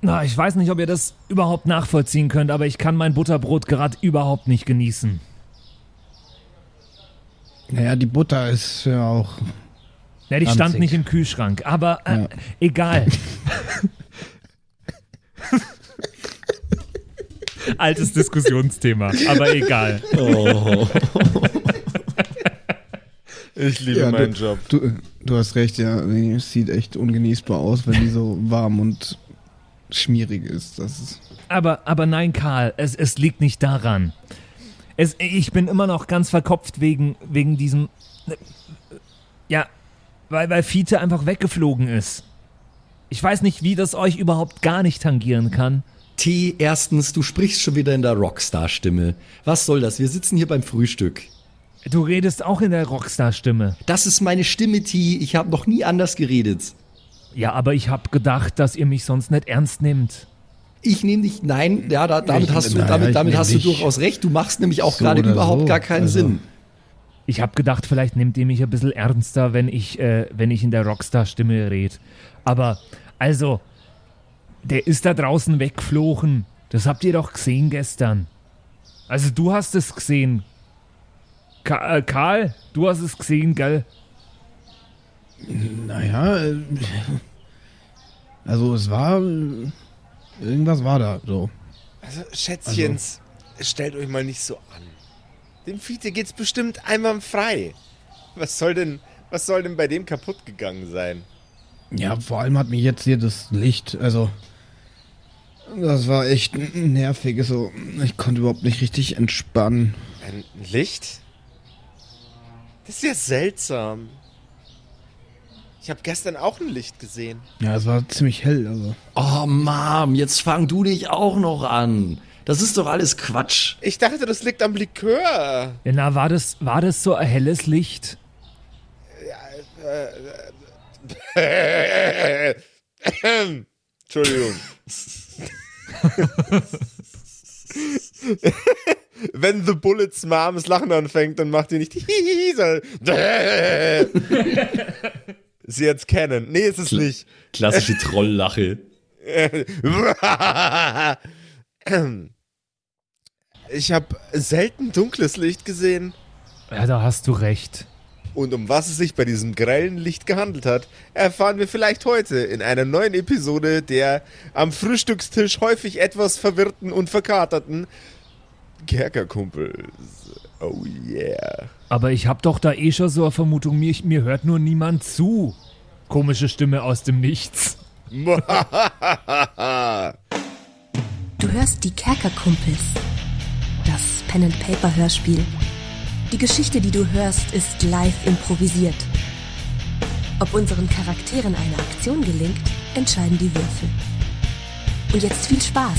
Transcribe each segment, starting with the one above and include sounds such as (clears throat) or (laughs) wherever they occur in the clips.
Na, ich weiß nicht, ob ihr das überhaupt nachvollziehen könnt, aber ich kann mein Butterbrot gerade überhaupt nicht genießen. Naja, die Butter ist ja auch. Ja, die stand nicht im Kühlschrank, aber äh, Ja. egal. (laughs) Altes Diskussionsthema, aber egal. Oh. Ich liebe Ja, meinen du, Job. Du, du hast recht, ja. Es sieht echt ungenießbar aus, wenn die so warm und schmierig ist. Das ist. Aber, aber nein, Karl, es, es liegt nicht daran. Es, ich bin immer noch ganz verkopft wegen, wegen diesem. Ja, weil, weil Fiete einfach weggeflogen ist. Ich weiß nicht, wie das euch überhaupt gar nicht tangieren kann. T, erstens, du sprichst schon wieder in der Rockstar-Stimme. Was soll das? Wir sitzen hier beim Frühstück. Du redest auch in der Rockstar-Stimme. Das ist meine Stimme, T. Ich habe noch nie anders geredet. Ja, aber ich hab gedacht, dass ihr mich sonst nicht ernst nehmt. Ich nehme dich, nein, ja, da, damit Ich- hast du, naja, damit, damit hast du durchaus recht. Du machst nämlich auch so gerade überhaupt so. gar keinen Also- Sinn. Ich hab gedacht, vielleicht nehmt ihr mich ein bisschen ernster, wenn ich, äh, wenn ich in der Rockstar-Stimme red. Aber, also, der ist da draußen weggeflogen. Das habt ihr doch gesehen gestern. Also, du hast es gesehen. Ka äh, Karl, du hast es gesehen, gell? Naja, äh, also es war. Irgendwas war da so. Also, Schätzchens, stellt euch mal nicht so an. Dem Fiete geht's bestimmt einwandfrei. Was soll denn, was soll denn bei dem kaputt gegangen sein? Ja, vor allem hat mich jetzt hier das Licht, also. Das war echt nervig. So, ich konnte überhaupt nicht richtig entspannen. Ein Licht? Das ist ja seltsam. Ich habe gestern auch ein Licht gesehen. Ja, es war ziemlich hell, also. Oh, Mom, jetzt fang du dich auch noch an. Das ist doch alles Quatsch. Ich dachte, das liegt am Likör. Ja, na, war das, war das so ein helles Licht? Entschuldigung. (laughs) Wenn The Bullets Moms Lachen anfängt, dann macht ihr nicht sondern (laughs) (laughs) Sie jetzt kennen. Nee, ist es nicht. Klassische Trolllache. (laughs) Ich habe selten dunkles Licht gesehen. Ja, da hast du recht. Und um was es sich bei diesem grellen Licht gehandelt hat, erfahren wir vielleicht heute in einer neuen Episode der am Frühstückstisch häufig etwas verwirrten und verkaterten Kerkerkumpels. Oh yeah. Aber ich hab doch da eh schon so eine Vermutung, mir, mir hört nur niemand zu. Komische Stimme aus dem Nichts. Du hörst die Kerkerkumpels. Das Pen-and-Paper-Hörspiel. Die Geschichte, die du hörst, ist live improvisiert. Ob unseren Charakteren eine Aktion gelingt, entscheiden die Würfel. Und jetzt viel Spaß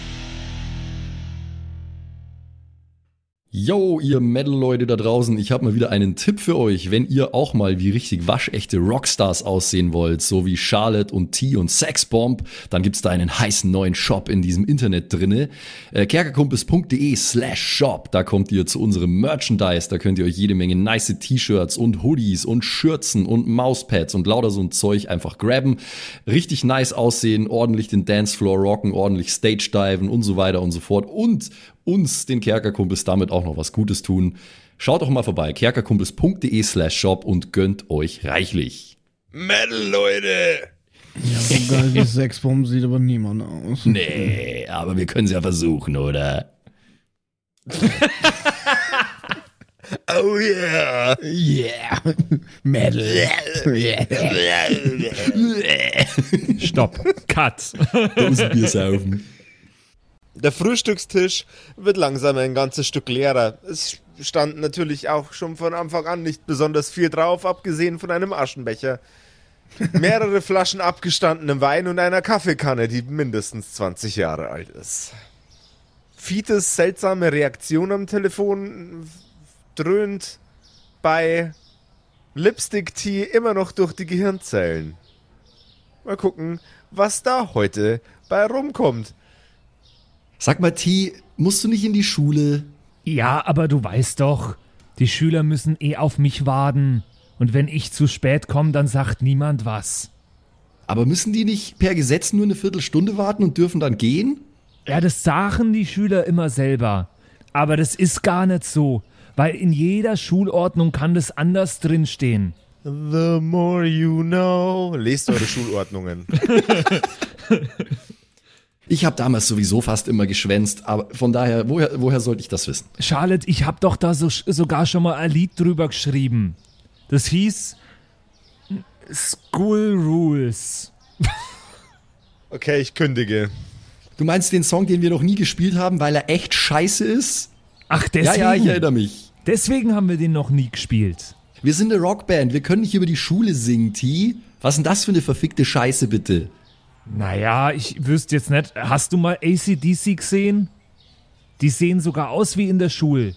Yo, ihr Metal-Leute da draußen, ich habe mal wieder einen Tipp für euch, wenn ihr auch mal wie richtig waschechte Rockstars aussehen wollt, so wie Charlotte und T und Sexbomb, dann gibt's da einen heißen neuen Shop in diesem Internet drinne. Äh, kerkerkumpels.de slash shop, da kommt ihr zu unserem Merchandise, da könnt ihr euch jede Menge nice T-Shirts und Hoodies und Schürzen und Mauspads und lauter so ein Zeug einfach grabben. Richtig nice aussehen, ordentlich den Dancefloor rocken, ordentlich Stage diven und so weiter und so fort und uns, den Kerkerkumpels, damit auch noch was Gutes tun. Schaut doch mal vorbei, kerkerkumpels.de slash shop und gönnt euch reichlich. Metal, Leute! Ja, so geil wie Sexbomb sieht aber niemand aus. Nee, aber wir können es ja versuchen, oder? (laughs) Oh yeah! Yeah. Metal. (laughs) Yeah. Stopp. Cut. Dosenbier saufen. Der Frühstückstisch wird langsam ein ganzes Stück leerer. Es stand natürlich auch schon von Anfang an nicht besonders viel drauf, abgesehen von einem Aschenbecher. (laughs) Mehrere Flaschen abgestandenem Wein und einer Kaffeekanne, die mindestens 20 Jahre alt ist. Fites seltsame Reaktion am Telefon dröhnt bei Lipstick Tea immer noch durch die Gehirnzellen. Mal gucken, was da heute bei rumkommt. Sag mal, T, musst du nicht in die Schule? Ja, aber du weißt doch, Die Schüler müssen eh auf mich warten. Und wenn ich zu spät komme, dann sagt niemand was. Aber müssen die nicht per Gesetz nur eine Viertelstunde warten und dürfen dann gehen? Ja, das sagen die Schüler immer selber. Aber das ist gar nicht so, weil in jeder Schulordnung kann das anders drinstehen. The more you know. Lest eure (laughs) Schulordnungen. (laughs) Ich habe damals sowieso fast immer geschwänzt, aber von daher, woher, woher sollte ich das wissen? Charlotte, ich hab doch da so, sogar schon mal ein Lied drüber geschrieben. Das hieß School Rules. (laughs) Okay, ich kündige. Du meinst den Song, den wir noch nie gespielt haben, weil er echt scheiße ist? Ach, deswegen, Ja, ja, ich erinnere mich. deswegen haben wir den noch nie gespielt. Wir sind eine Rockband, wir können nicht über die Schule singen, T. Was ist denn das für eine verfickte Scheiße, bitte? Naja, ich wüsste jetzt nicht. Hast du mal ACDC gesehen? Die sehen sogar aus wie in der Schule.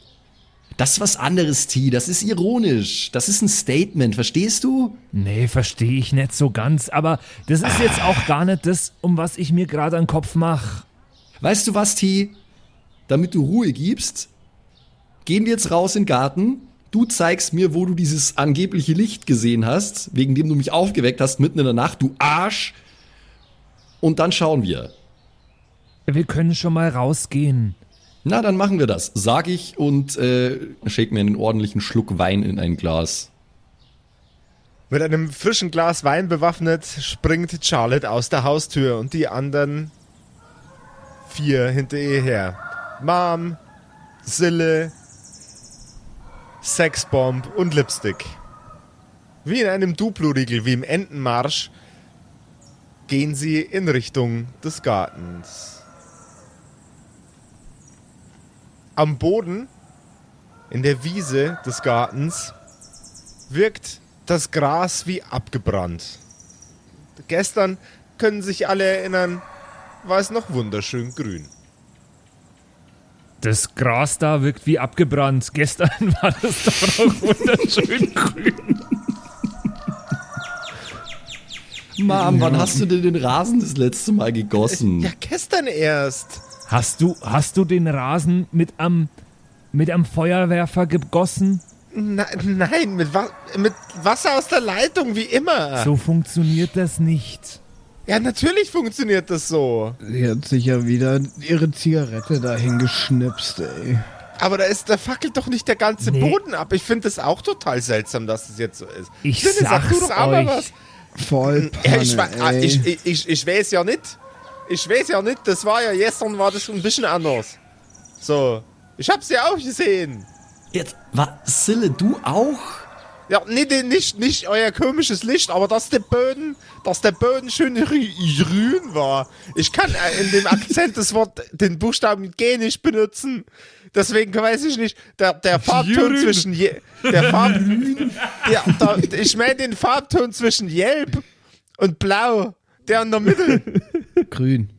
Das ist was anderes, T. Das ist ironisch. Das ist ein Statement, verstehst du? Nee, verstehe ich nicht so ganz. Aber das ist jetzt auch gar nicht das, um was ich mir gerade an den Kopf mache. Weißt du was, T? Damit du Ruhe gibst, gehen wir jetzt raus in den Garten. Du zeigst mir, wo du dieses angebliche Licht gesehen hast, wegen dem du mich aufgeweckt hast mitten in der Nacht, du Arsch. Und dann schauen wir. Wir können schon mal rausgehen. Na, dann machen wir das, sag ich und äh, shake mir einen ordentlichen Schluck Wein in ein Glas. Mit einem frischen Glas Wein bewaffnet springt Charlotte aus der Haustür und die anderen vier hinter ihr her. Mom, Sille, Sexbomb und Lipstick. Wie in einem Duplo-Riegel, wie im Entenmarsch, gehen sie in Richtung des Gartens. Am Boden, in der Wiese des Gartens, wirkt das Gras wie abgebrannt. Gestern können sich alle erinnern, war es noch wunderschön grün. Das Gras da wirkt wie abgebrannt. Gestern (laughs) war das doch noch wunderschön grün. Mom, wann hast du denn den Rasen das letzte Mal gegossen? Ja, gestern erst. Hast du, hast du den Rasen mit am, mit am Feuerwerfer gegossen? Na, nein, mit, Wa mit Wasser aus der Leitung, wie immer. So funktioniert das nicht. Ja, natürlich funktioniert das so. Sie hat sich ja wieder ihre Zigarette dahin geschnipst, ey. Aber da ist, da fackelt doch nicht der ganze Nee. Boden ab. Ich finde das auch total seltsam, dass das jetzt so ist. Ich Sinne, sag sag's du doch euch. was. Voll Ja, Panne, ich, ah, ey. ich, ich, ich, ich weiß ja nicht. Ich weiß ja nicht, das war ja gestern war das ein bisschen anders. So, ich hab's ja auch gesehen. Jetzt, war Sille, du auch? Ja, nicht, nicht, nicht euer komisches Licht, aber dass der Boden, dass der Boden schön grü- grün war. Ich kann äh, in dem Akzent das Wort, den Buchstaben G nicht benutzen. Deswegen weiß ich nicht, der, der Farbton zwischen, je, der Farb, (laughs) der, der, ich meine den Farbton zwischen Gelb und Blau, der in der Mitte. Grün.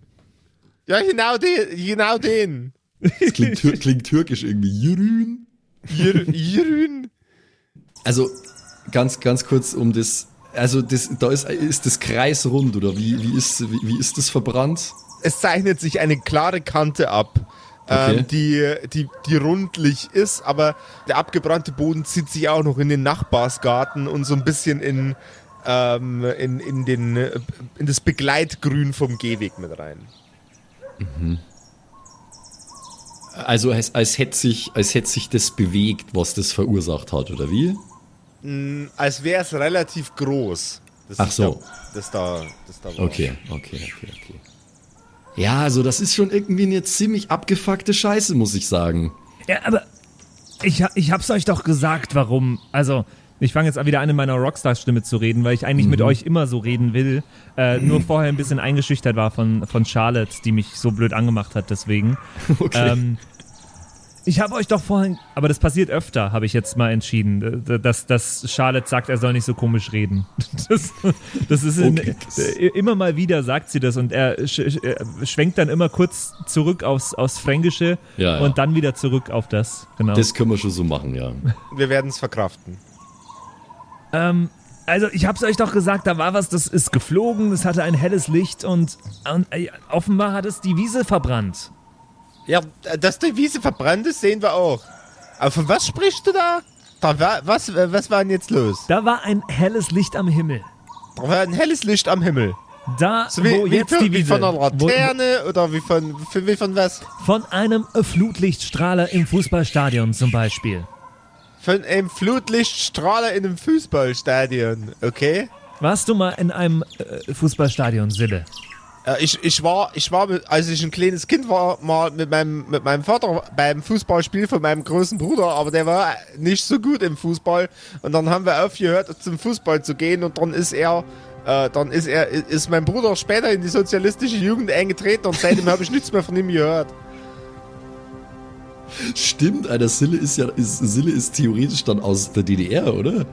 Ja, genau den, genau den. Das klingt, tür klingt türkisch irgendwie. Jürün. Jür- Grün. Also, ganz, ganz kurz um das. Also, das, da ist, ist das Kreis rund, oder wie, wie, ist, wie, wie ist das verbrannt? es zeichnet sich eine klare Kante ab, Okay. ähm, die, die, die rundlich ist, aber der abgebrannte Boden zieht sich auch noch in den Nachbarsgarten und so ein bisschen in, ähm, in, in, den, äh, in das Begleitgrün vom Gehweg mit rein. Also, als, als, hätte sich, als hätte sich das bewegt, was das verursacht hat, oder wie? Als wäre es relativ groß. Das Ach so. Da, das da, das da war. Okay, okay, okay, okay. Ja, also, das ist schon irgendwie eine ziemlich abgefuckte Scheiße, muss ich sagen. Ja, aber ich, ich hab's euch doch gesagt, warum. Also, ich fange jetzt wieder an, in meiner Rockstar-Stimme zu reden, weil ich eigentlich mit euch immer so reden will. Äh, nur vorher ein bisschen eingeschüchtert war von, von Charlotte, die mich so blöd angemacht hat, deswegen. (laughs) Okay. Ähm, ich habe euch doch vorhin, aber das passiert öfter, habe ich jetzt mal entschieden, äh, dass, dass Charlotte sagt, er soll nicht so komisch reden. (laughs) Das, das ist in, Okay. äh, immer mal wieder sagt sie das und er sch, sch, äh, schwenkt dann immer kurz zurück aufs, aufs Fränkische Ja, ja. und dann wieder zurück auf das. Genau. das können wir schon so machen, ja. Wir werden es verkraften. Ähm, also ich hab's euch doch gesagt, da war was, das ist geflogen, es hatte ein helles Licht und, und äh, offenbar hat es die Wiese verbrannt. Ja, dass die Wiese verbrannt ist, sehen wir auch. Aber von was sprichst du da? da war, was, was war denn jetzt los? Da war ein helles Licht am Himmel. Da war ein helles Licht am Himmel. Da, So wie, wo wie, jetzt von, die wie Wiese, von einer wo, Laterne oder wie von, für, wie von was? von einem Flutlichtstrahler im Fußballstadion zum Beispiel. Von einem Flutlichtstrahler in einem Fußballstadion, okay? Warst du mal in einem äh, Fußballstadion, Sille? Äh, ich, ich war, ich war, mit, als ich ein kleines Kind war, mal mit meinem, mit meinem Vater beim Fußballspiel von meinem großen Bruder, aber der war nicht so gut im Fußball. Und dann haben wir aufgehört, zum Fußball zu gehen und dann ist er, äh, dann ist er, ist mein Bruder später in die sozialistische Jugend eingetreten und seitdem habe ich nichts mehr von ihm gehört. Stimmt, Alter, Sille ist ja, ist, Sille ist theoretisch dann aus der DDR, oder?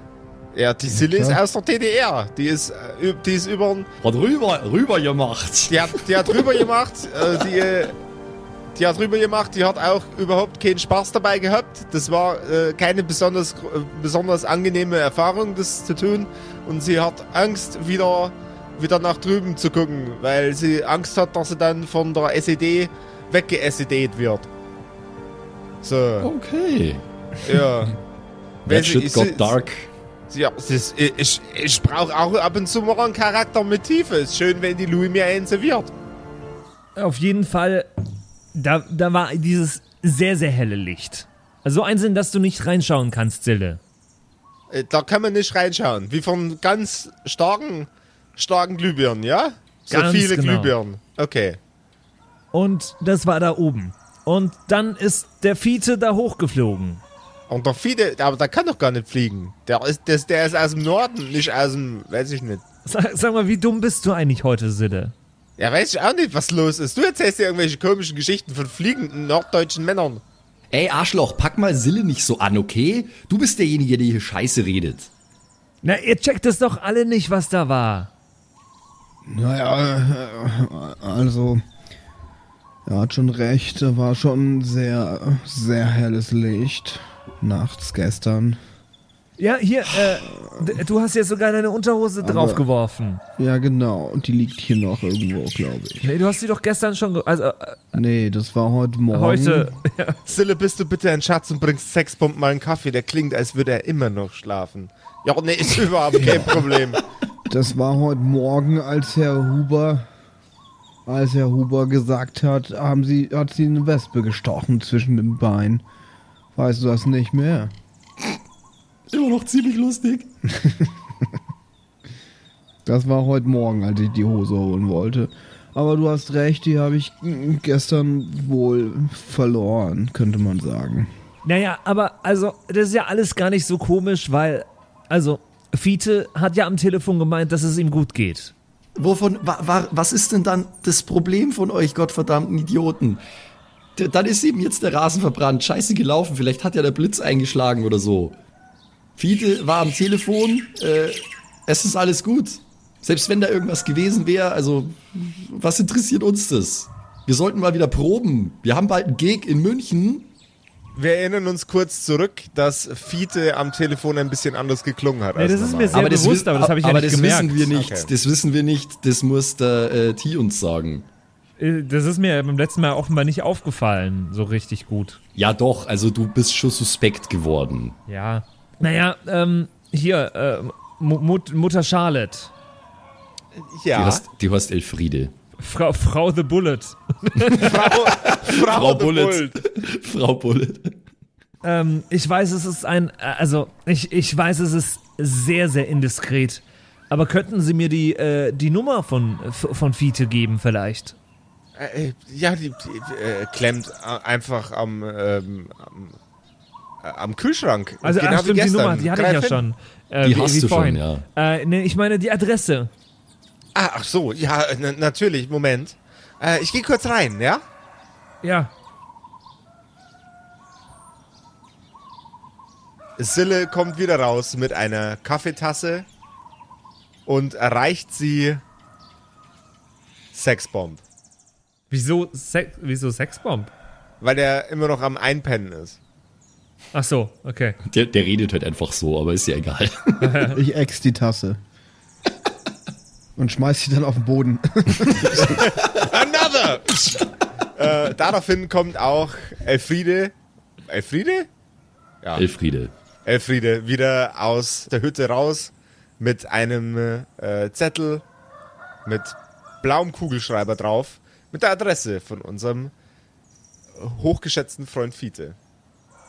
Ja, die Sille ist klar. aus der DDR. Die ist, äh, die ist über, Hat rüber, rüber gemacht. die hat, die hat rüber gemacht, äh, die, die hat rüber gemacht, die hat auch überhaupt keinen Spaß dabei gehabt. Das war äh, keine besonders, besonders angenehme Erfahrung, das zu tun. Und sie hat Angst, wieder, wieder nach drüben zu gucken, weil sie Angst hat, dass sie dann von der SED wegge-SEDt wird. So, Okay. ja. That shit got sie- dark. Ja, es ist, ich, ich, brauche auch ab und zu mal einen Charakter mit Tiefe. Ist schön, wenn die Louis mir einen serviert. Auf jeden Fall, da, da war dieses sehr, sehr helle Licht. Also so einsehen, dass du nicht reinschauen kannst, Sille. Äh, Da kann man nicht reinschauen. Wie von ganz starken, starken Glühbirnen, ja? So Ganz viele genau. Glühbirnen. Okay. Und das war da oben. Und dann ist der Fiete da hochgeflogen. Und der Fide, aber der kann doch gar nicht fliegen. Der ist, der, der ist aus dem Norden, nicht aus dem, weiß ich nicht. Sag, sag mal, wie dumm bist du eigentlich heute, Sille? Ja, weiß ich auch nicht, was los ist. Du erzählst dir irgendwelche komischen Geschichten von fliegenden norddeutschen Männern. Ey, Arschloch, pack mal Sille nicht so an, okay? Du bist derjenige, der hier Scheiße redet. Na, ihr checkt es doch alle nicht, was da war. Naja, also, er hat schon recht, da war schon sehr, sehr helles Licht. Nachts gestern. Ja, hier, äh, du hast jetzt sogar deine Unterhose draufgeworfen. Ja, genau. Und die liegt hier noch irgendwo, glaube ich. Nee, du hast sie doch gestern schon, ge also äh, Nee, das war heute Morgen. heute. (laughs) Sille, bist du bitte ein Schatz und bringst Sexbomb mal einen Kaffee? Der klingt, als würde er immer noch schlafen. Ja, nee, ist (laughs) überhaupt kein Problem. Das war heute Morgen, als Herr Huber, als Herr Huber gesagt hat, haben sie, hat sie eine Wespe gestochen zwischen dem Bein. Weißt du das nicht mehr? Immer noch ziemlich lustig. (laughs) Das war heute Morgen, als ich die Hose holen wollte. Aber du hast recht, die habe ich gestern wohl verloren, könnte man sagen. Naja, aber also, das ist ja alles gar nicht so komisch, weil, also, Fiete hat ja am Telefon gemeint, dass es ihm gut geht. Wovon, wa, wa, was ist denn dann das Problem von euch, gottverdammten Idioten? Dann ist eben jetzt der Rasen verbrannt, scheiße gelaufen, vielleicht hat ja der Blitz eingeschlagen oder so. Fiete war am Telefon, äh, es ist alles gut. Selbst wenn da irgendwas gewesen wäre, also, was interessiert uns das? Wir sollten mal wieder proben. Wir haben bald einen Gig in München. Wir erinnern uns kurz zurück, dass Fiete am Telefon ein bisschen anders geklungen hat. Nee, als das ist normal. mir sehr bewusst, wi- aber das habe ich ja aber nicht das gemerkt. wissen wir nicht. Okay. Das wissen wir nicht. Das muss der äh, T uns sagen. Äh, Das ist mir beim letzten Mal offenbar nicht aufgefallen, so richtig gut. Ja, doch. Also du bist schon suspekt geworden. Ja. Naja, ähm, hier, äh, Mu- Mut, Mutter Charlotte. ja. Die, heißt, die heißt Elfriede. Frau, Frau The Bullet. (laughs) Frau, Frau, Frau de Bullet. Bult. (laughs) Frau Bullet. Ähm, ich weiß, es ist ein, äh, also, ich, ich weiß, es ist sehr, sehr indiskret. Aber könnten Sie mir die, äh, die Nummer von, von Fiete geben, vielleicht? Äh, ja, die, die äh, klemmt einfach am, ähm, am, äh, am Kühlschrank. Also, Genau ach, wie stimmt, die. Nummer, die hatte ich ja hin. schon. Äh, Die wie- hast wie du schon, vorhin. ja. Äh, nee, ich meine die Adresse. Ah, ach so, ja, na, natürlich, Moment. Äh, ich gehe kurz rein, ja? Ja. Sille kommt wieder raus mit einer Kaffeetasse und erreicht sie Sexbomb, Wieso, Sex, wieso Sexbomb? weil er immer noch am Einpennen ist. Ach so, okay. Der, der redet halt einfach so, aber ist ja egal. (laughs) (laughs) Ich ex die Tasse. Und schmeiß sie dann auf den Boden. (laughs) Another! äh, daraufhin kommt auch Elfriede. Elfriede? ja, Elfriede. Elfriede wieder aus der Hütte raus mit einem äh, Zettel mit blauem Kugelschreiber drauf mit der Adresse von unserem hochgeschätzten Freund Fiete.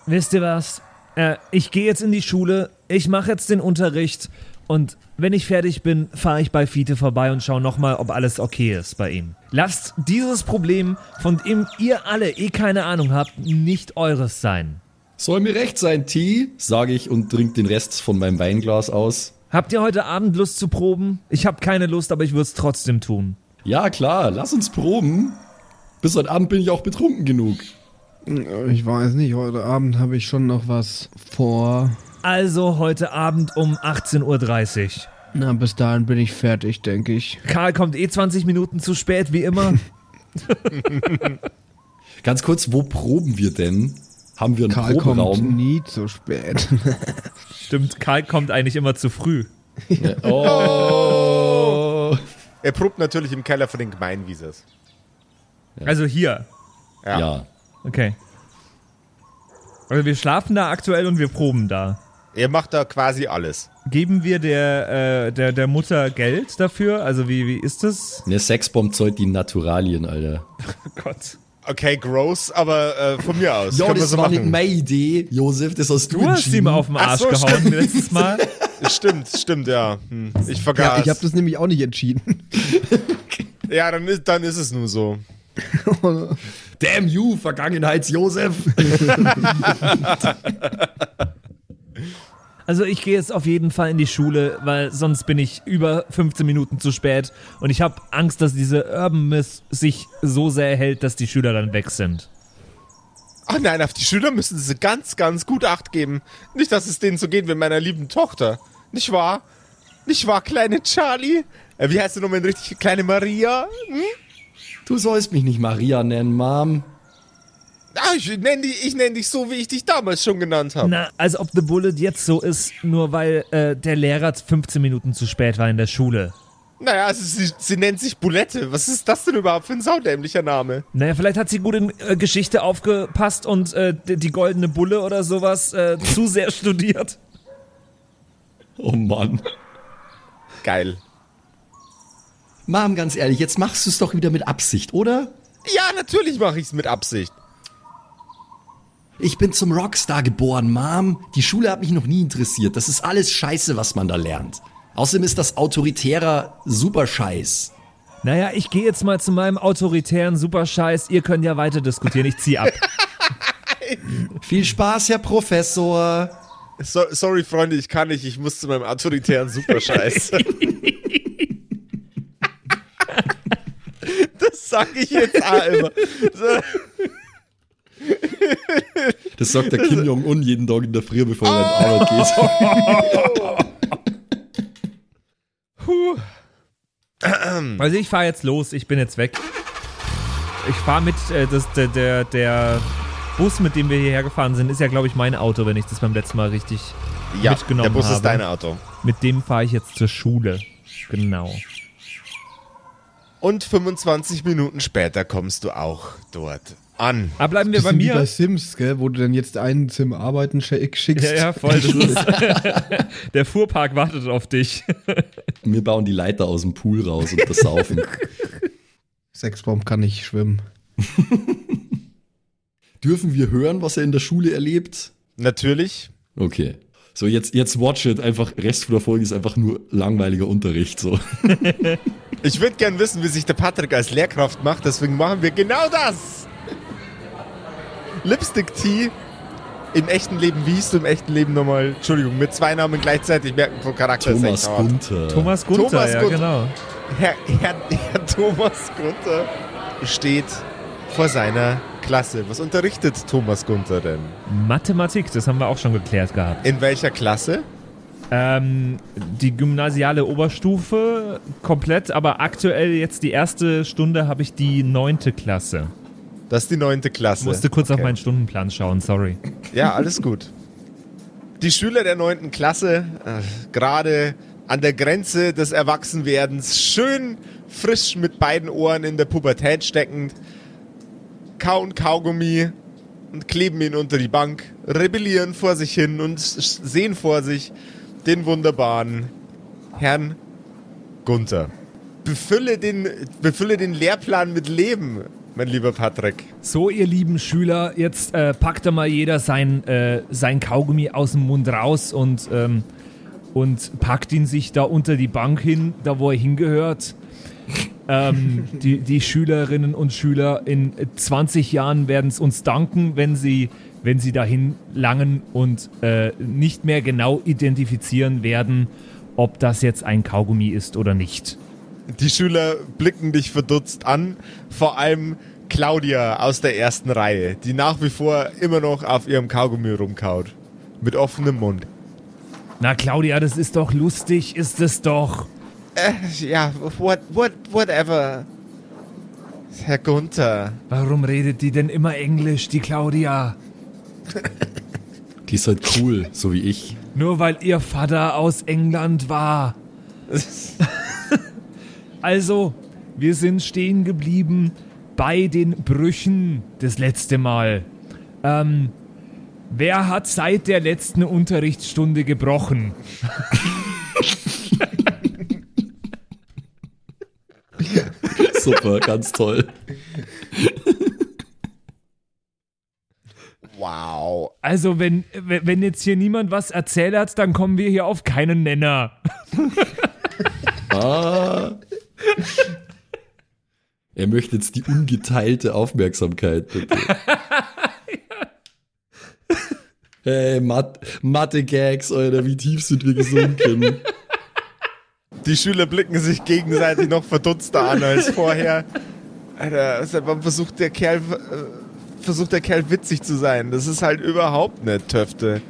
Wisst ihr was? Äh, ich gehe jetzt in die Schule, ich mache jetzt den Unterricht und wenn ich fertig bin, fahre ich bei Fiete vorbei und schaue nochmal, ob alles okay ist bei ihm. Lasst dieses Problem, von dem ihr alle eh keine Ahnung habt, nicht eures sein. Soll mir recht sein, T, sage ich und trink den Rest von meinem Weinglas aus. Habt ihr heute Abend Lust zu proben? Ich habe keine Lust, aber ich würde es trotzdem tun. Ja, klar, lass uns proben. Bis heute Abend bin ich auch betrunken genug. Ich weiß nicht, heute Abend habe ich schon noch was vor. Also heute Abend um 18.30 Uhr. Na, bis dahin bin ich fertig, denke ich. Karl kommt eh 20 Minuten zu spät, wie immer. (laughs) Ganz kurz, wo proben wir denn? Haben wir einen Karl kommt Proberaum? nie zu spät. Stimmt, Karl kommt eigentlich immer zu früh. Oh. Er probt natürlich im Keller von den Gemeinwiesers. Also hier. Ja. ja. Okay. Also wir schlafen da aktuell und wir proben da. Er macht da quasi alles. Geben wir der, äh, der, der Mutter Geld dafür? Also wie, wie ist das? Eine Sexbomb zeugt die Naturalien, Alter. (laughs) Oh Gott. Okay, gross, aber äh, von mir aus. Ja, Können wir das so war machen. nicht meine Idee, Josef, das hast du, Du hast entschieden. ihm auf den Arsch so, gehauen letztes Mal. (laughs) Stimmt, stimmt, ja. Hm, ich ja, vergaß. ich habe das nämlich auch nicht entschieden. (laughs) ja, dann ist, dann ist es nur so. Damn you, Vergangenheits-Josef. (laughs) Also ich gehe jetzt auf jeden Fall in die Schule, weil sonst bin ich über 15 Minuten zu spät und ich habe Angst, dass diese Urban Myth sich so sehr hält, dass die Schüler dann weg sind. Ach nein, auf die Schüler müssen sie ganz, ganz gut Acht geben. Nicht, dass es denen so geht wie meiner lieben Tochter. Nicht wahr? Nicht wahr, kleine Charlie? Äh, wie heißt du nochmal richtig? Kleine Maria? Hm? Du sollst mich nicht Maria nennen, Mom. Ah, ich nenne dich, ich nenn dich so, wie ich dich damals schon genannt habe. Na, als ob The Bullet jetzt so ist, nur weil äh, der Lehrer 15 Minuten zu spät war in der Schule. Naja, also sie, sie nennt sich Bulette. Was ist das denn überhaupt für ein saudämlicher Name? Naja, vielleicht hat sie gut in äh, Geschichte aufgepasst und äh, die, die goldene Bulle oder sowas äh, zu sehr studiert. Oh Mann. Geil. Mom, ganz ehrlich, jetzt machst du es doch wieder mit Absicht, oder? Ja, natürlich mache ich es mit Absicht. Ich bin zum Rockstar geboren, Mom. Die Schule hat mich noch nie interessiert. Das ist alles Scheiße, was man da lernt. Außerdem ist das autoritärer Superscheiß. Naja, ich gehe jetzt mal zu meinem autoritären Superscheiß. Ihr könnt ja weiter diskutieren. Ich zieh ab. (laughs) (laughs) Viel Spaß, Herr Professor. So, sorry, Freunde, ich kann nicht. Ich muss zu meinem autoritären Superscheiß. (laughs) das sag ich jetzt auch immer. Das sagt der Kim Jong-un jeden Tag in der Früh, bevor er in die Arbeit geht. Also ich fahre jetzt los. Ich bin jetzt weg. Ich fahre mit äh, das, der, der, der Bus, mit dem wir hierher gefahren sind, ist ja, glaube ich, mein Auto, wenn ich das beim letzten Mal richtig ja, mitgenommen der Bus habe. ist dein Auto. Mit dem fahre ich jetzt zur Schule. Genau. Und 25 Minuten später kommst du auch dort an. Aber bleiben wir bei Bisschen wie bei mir. Sims, gell, wo du dann jetzt einen zum Arbeiten schick- schickst. Ja, ja, voll. Das (laughs) ist, (laughs) der Fuhrpark wartet auf dich. (laughs) Wir bauen die Leiter aus dem Pool raus und das saufen. Sexbomb kann nicht schwimmen. Dürfen wir hören, was er in der Schule erlebt? Natürlich. Okay. So, jetzt, jetzt watch it. Einfach, Rest von der Folge ist einfach nur langweiliger Unterricht. So. (laughs) Ich würde gern wissen, wie sich der Patrick als Lehrkraft macht, deswegen machen wir genau das. Lipstick Tea. Im echten Leben, wie hieß du im echten Leben nochmal? Entschuldigung, mit zwei Namen gleichzeitig merken pro Charakter. ist Thomas. Gunther. Thomas Gunther, Thomas ja, Gunther. genau. Herr, Herr, Herr Thomas Gunther steht vor seiner Klasse. Was unterrichtet Thomas Gunther denn? Mathematik, das haben wir auch schon geklärt gehabt. In welcher Klasse? Ähm, die gymnasiale Oberstufe komplett, aber aktuell jetzt die erste Stunde habe ich die neunte Klasse. Das ist die neunte Klasse. Musste kurz auf Okay. meinen Stundenplan schauen, sorry. Ja, alles gut. Die Schüler der neunten Klasse, äh, gerade an der Grenze des Erwachsenwerdens, schön frisch mit beiden Ohren in der Pubertät steckend, kauen Kaugummi und kleben ihn unter die Bank, rebellieren vor sich hin und sehen vor sich den wunderbaren Herrn Gunther. Befülle den, befülle den Lehrplan mit Leben, mein lieber Patrick. So, ihr lieben Schüler, jetzt äh, packt mal jeder sein, äh, sein Kaugummi aus dem Mund raus und, ähm, und packt ihn sich da unter die Bank hin, da wo er hingehört. Ähm, die, die Schülerinnen und Schüler in 20 Jahren werden es uns danken, wenn sie, wenn sie dahin langen und äh, nicht mehr genau identifizieren werden, ob das jetzt ein Kaugummi ist oder nicht. Die Schüler blicken dich verdutzt an, vor allem Claudia aus der ersten Reihe, die nach wie vor immer noch auf ihrem Kaugummi rumkaut. Mit offenem Mund. Na Claudia, das ist doch lustig, ist es doch. Äh, ja, what, what, whatever. Herr Gunther. Warum redet die denn immer Englisch, die Claudia? (laughs) Die ist halt cool, so wie ich. Nur weil ihr Vater aus England war. (laughs) also, wir sind stehen geblieben bei den Brüchen das letzte Mal. Ähm, wer hat seit der letzten Unterrichtsstunde gebrochen? (laughs) Super, ganz toll. Wow. Also, wenn, wenn jetzt hier niemand was erzählt hat, dann kommen wir hier auf keinen Nenner. Ah. Er möchte jetzt die ungeteilte Aufmerksamkeit, bitte. (laughs) Hey, Mat Mathe-Gags, Alter, wie tief sind wir gesunken? Die Schüler blicken sich gegenseitig noch verdutzter an als vorher. Alter, seit wann versucht der Kerl, äh, versucht der Kerl witzig zu sein? Das ist halt überhaupt nicht Töfte.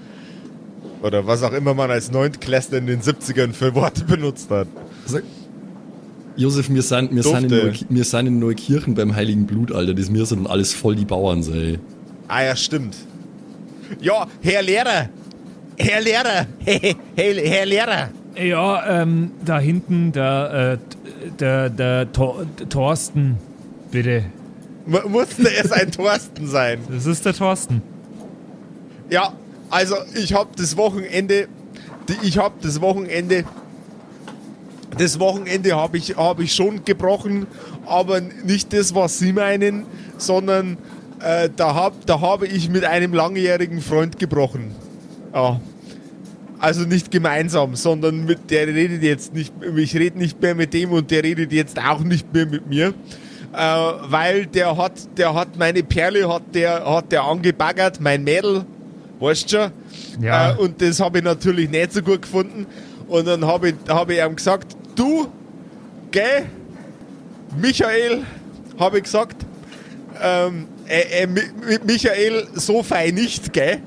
Oder was auch immer man als Neuntklässler in den 70ern für Worte benutzt hat. Sag, Josef, wir sind, wir, sind. Neu, wir sind in Neukirchen beim Heiligen Blut, Alter. Das mir sind alles voll die Bauern, sei. Ah ja, stimmt. Ja, Herr Lehrer. Herr Lehrer. Hey, (laughs) hey, Herr Lehrer. Ja, ähm, da hinten der, äh, der, der Tor Thorsten, bitte. M musste es ein Thorsten sein? (laughs) Das ist der Thorsten. Ja, also ich habe das Wochenende, ich habe das Wochenende, das Wochenende habe ich, hab ich schon gebrochen, aber nicht das, was Sie meinen, sondern äh, da habe da habe ich mit einem langjährigen Freund gebrochen. Ja. Also nicht gemeinsam, sondern mit der redet jetzt nicht, ich rede nicht mehr mit dem und der redet jetzt auch nicht mehr mit mir. Äh, weil der hat, der hat meine Perle, hat der, hat der angebaggert, mein Mädel, weißt schon? Ja. Äh, und das habe ich natürlich nicht so gut gefunden. Und dann habe ich, hab ich ihm gesagt, du, gell, Michael, habe ich gesagt, ähm, äh, äh, Mi- Mi- Michael, so fein nicht, gell?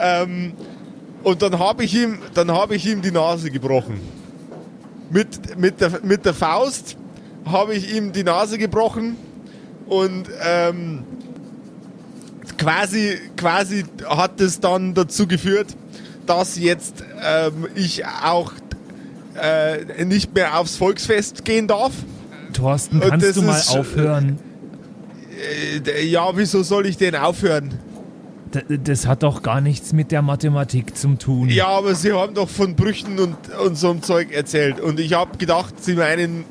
Ähm, und dann habe ich ihm, dann habe ich ihm die Nase gebrochen. Mit, mit, der, mit der Faust habe ich ihm die Nase gebrochen und ähm, quasi, quasi hat es dann dazu geführt, dass jetzt ähm, ich auch äh, nicht mehr aufs Volksfest gehen darf. Thorsten, kannst du mal ist- aufhören? Äh, ja, wieso soll ich denn aufhören? Das hat doch gar nichts mit der Mathematik zu tun. Ja, aber Sie haben doch von Brüchen und, und so einem Zeug erzählt. Und ich habe gedacht, Sie meinen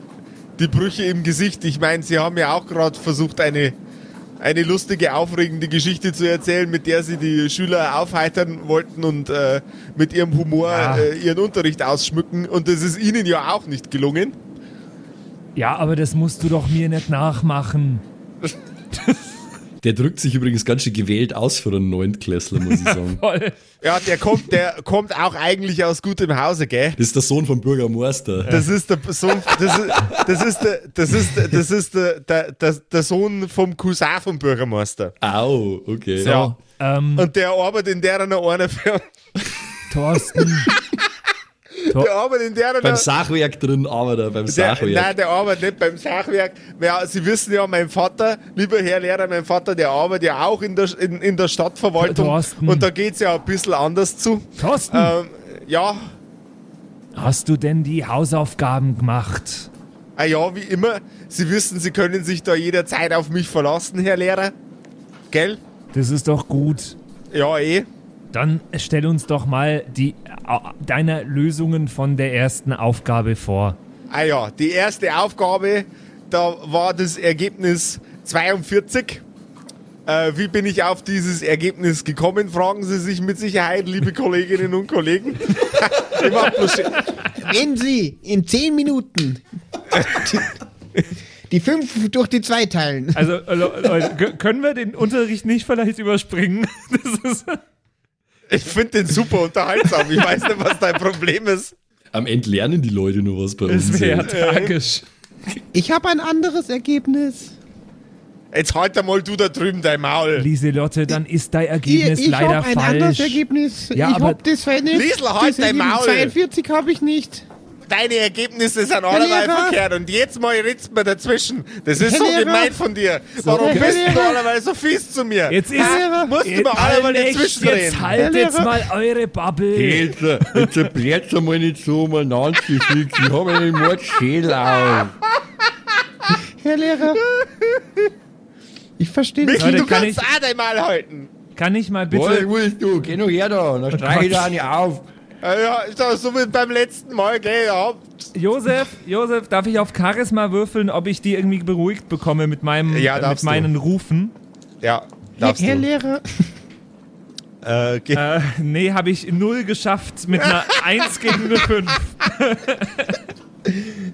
die Brüche im Gesicht. Ich meine, Sie haben ja auch gerade versucht, eine, eine lustige, aufregende Geschichte zu erzählen, mit der Sie die Schüler aufheitern wollten und äh, mit Ihrem Humor Ja. äh, Ihren Unterricht ausschmücken. Und das ist Ihnen ja auch nicht gelungen. Ja, aber das musst du doch mir nicht nachmachen. (laughs) Der drückt sich übrigens ganz schön gewählt aus für einen Neuntklässler, muss ich (laughs) sagen. Voll. Ja, der kommt, der kommt auch eigentlich aus gutem Hause, gell? Das ist der Sohn vom Bürgermeister. Das ist der Sohn, das ist, das ist der, das ist, der- das ist der, der, der, der Sohn vom Cousin vom Bürgermeister. Au, okay. So, Ja. ähm, Und der arbeitet in der einer Firma. Thorsten. Der arbeitet in der Beim. Sachwerk drin arbeitet er, beim Der, Sachwerk. nein, der arbeitet nicht beim Sachwerk. Ja, Sie wissen ja, mein Vater, lieber Herr Lehrer, mein Vater, der arbeitet ja auch in der, in, in der Stadtverwaltung. Thorsten. Und da geht's ja ein bisschen anders zu. Thorsten, Ähm, ja, hast du denn die Hausaufgaben gemacht? ah ja, wie immer. Sie wissen, Sie können sich da jederzeit auf mich verlassen, Herr Lehrer. Gell? Das ist doch gut. Ja, eh. Dann stell uns doch mal die äh, deine Lösungen von der ersten Aufgabe vor. Ah ja, die erste Aufgabe, da war das Ergebnis 42. Äh, wie bin ich auf dieses Ergebnis gekommen, fragen Sie sich mit Sicherheit, liebe Kolleginnen und Kollegen. (laughs) Rennen Sie in 10 Minuten. Die, (laughs) die fünf durch die zwei teilen. Also Le- Leute, können wir den Unterricht nicht vielleicht überspringen? (laughs) Das ist ich finde den super unterhaltsam. Ich weiß nicht, was dein Problem ist. Am Ende lernen die Leute nur was bei uns. es wäre (laughs) tragisch. Ich habe ein anderes Ergebnis. Jetzt halt einmal du da drüben dein Maul. Lieselotte, dann ist dein Ich, Ergebnis ich leider habe ein anderes falsch. Ergebnis. Ja, ich aber- hab das nicht. Liesl, halt das dein Ergebnis Maul. 42 habe ich nicht. Deine Ergebnisse sind allerlei Lehrer. verkehrt und jetzt mal ritzt mir dazwischen. Das ist Herr so Lehrer. gemein von dir. Warum Herr bist du Lehrer. allerweil so fies zu mir? Jetzt ist Lehrer. Musst du jetzt, mal allerweil dazwischen jetzt reden. haltet jetzt mal eure Bubble. Jetzt, jetzt blärt mal nicht so umeinander geschickt. Ich habe einen Mordschädel auf. Herr Lehrer. Ich verstehe nicht. Michi, du kann kannst ich- auch dein Mal halten. Kann ich mal bitte... willst du? Geh noch her da. Dann streich ich da nicht auf. Ja, ist doch so wie beim letzten Mal, gell? Ja. Josef, Josef, darf ich auf Charisma würfeln, ob ich die irgendwie beruhigt bekomme mit, meinem, Ja, äh, mit darfst du. meinen Rufen? Ja, Herr, darfst Herr du. Lehrer. Äh. Äh, nee, habe ich null geschafft mit einer (laughs) 1 gegen eine 5. Ich gehe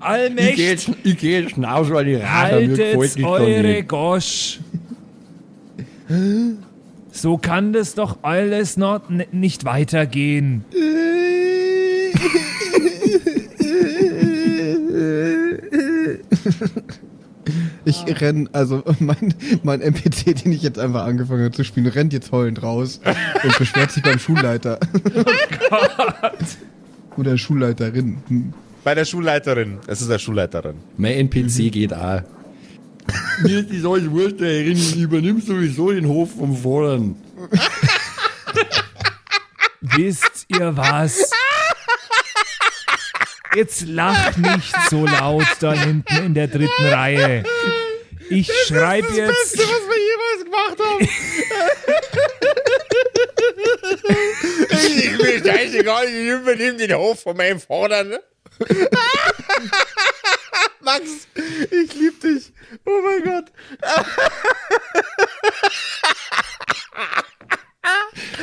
Allmächtig, ich geh jetzt raus, weil die Radar mir gefällt haltet eure. Gosch. (laughs) So kann das doch alles noch nicht weitergehen. Ich renn, also mein, mein NPC, den ich jetzt einfach angefangen habe zu spielen, rennt jetzt heulend raus und beschwert sich beim Schulleiter. (laughs) Oder Schulleiterin. Hm. Bei der Schulleiterin. Es ist der Schulleiterin. Mein NPC geht auch. Mir ist das alles wurscht, der Herrin. Ich übernimm sowieso den Hof vom Vordern. Wisst ihr was? Jetzt lach nicht so laut da hinten in der dritten Reihe. Ich schreibe jetzt. Beste, was wir jemals gemacht haben. (laughs) ich will scheißegal, ich übernehme den Hof von meinem Vater. Ne? (laughs) Max, ich lieb dich. Oh mein Gott.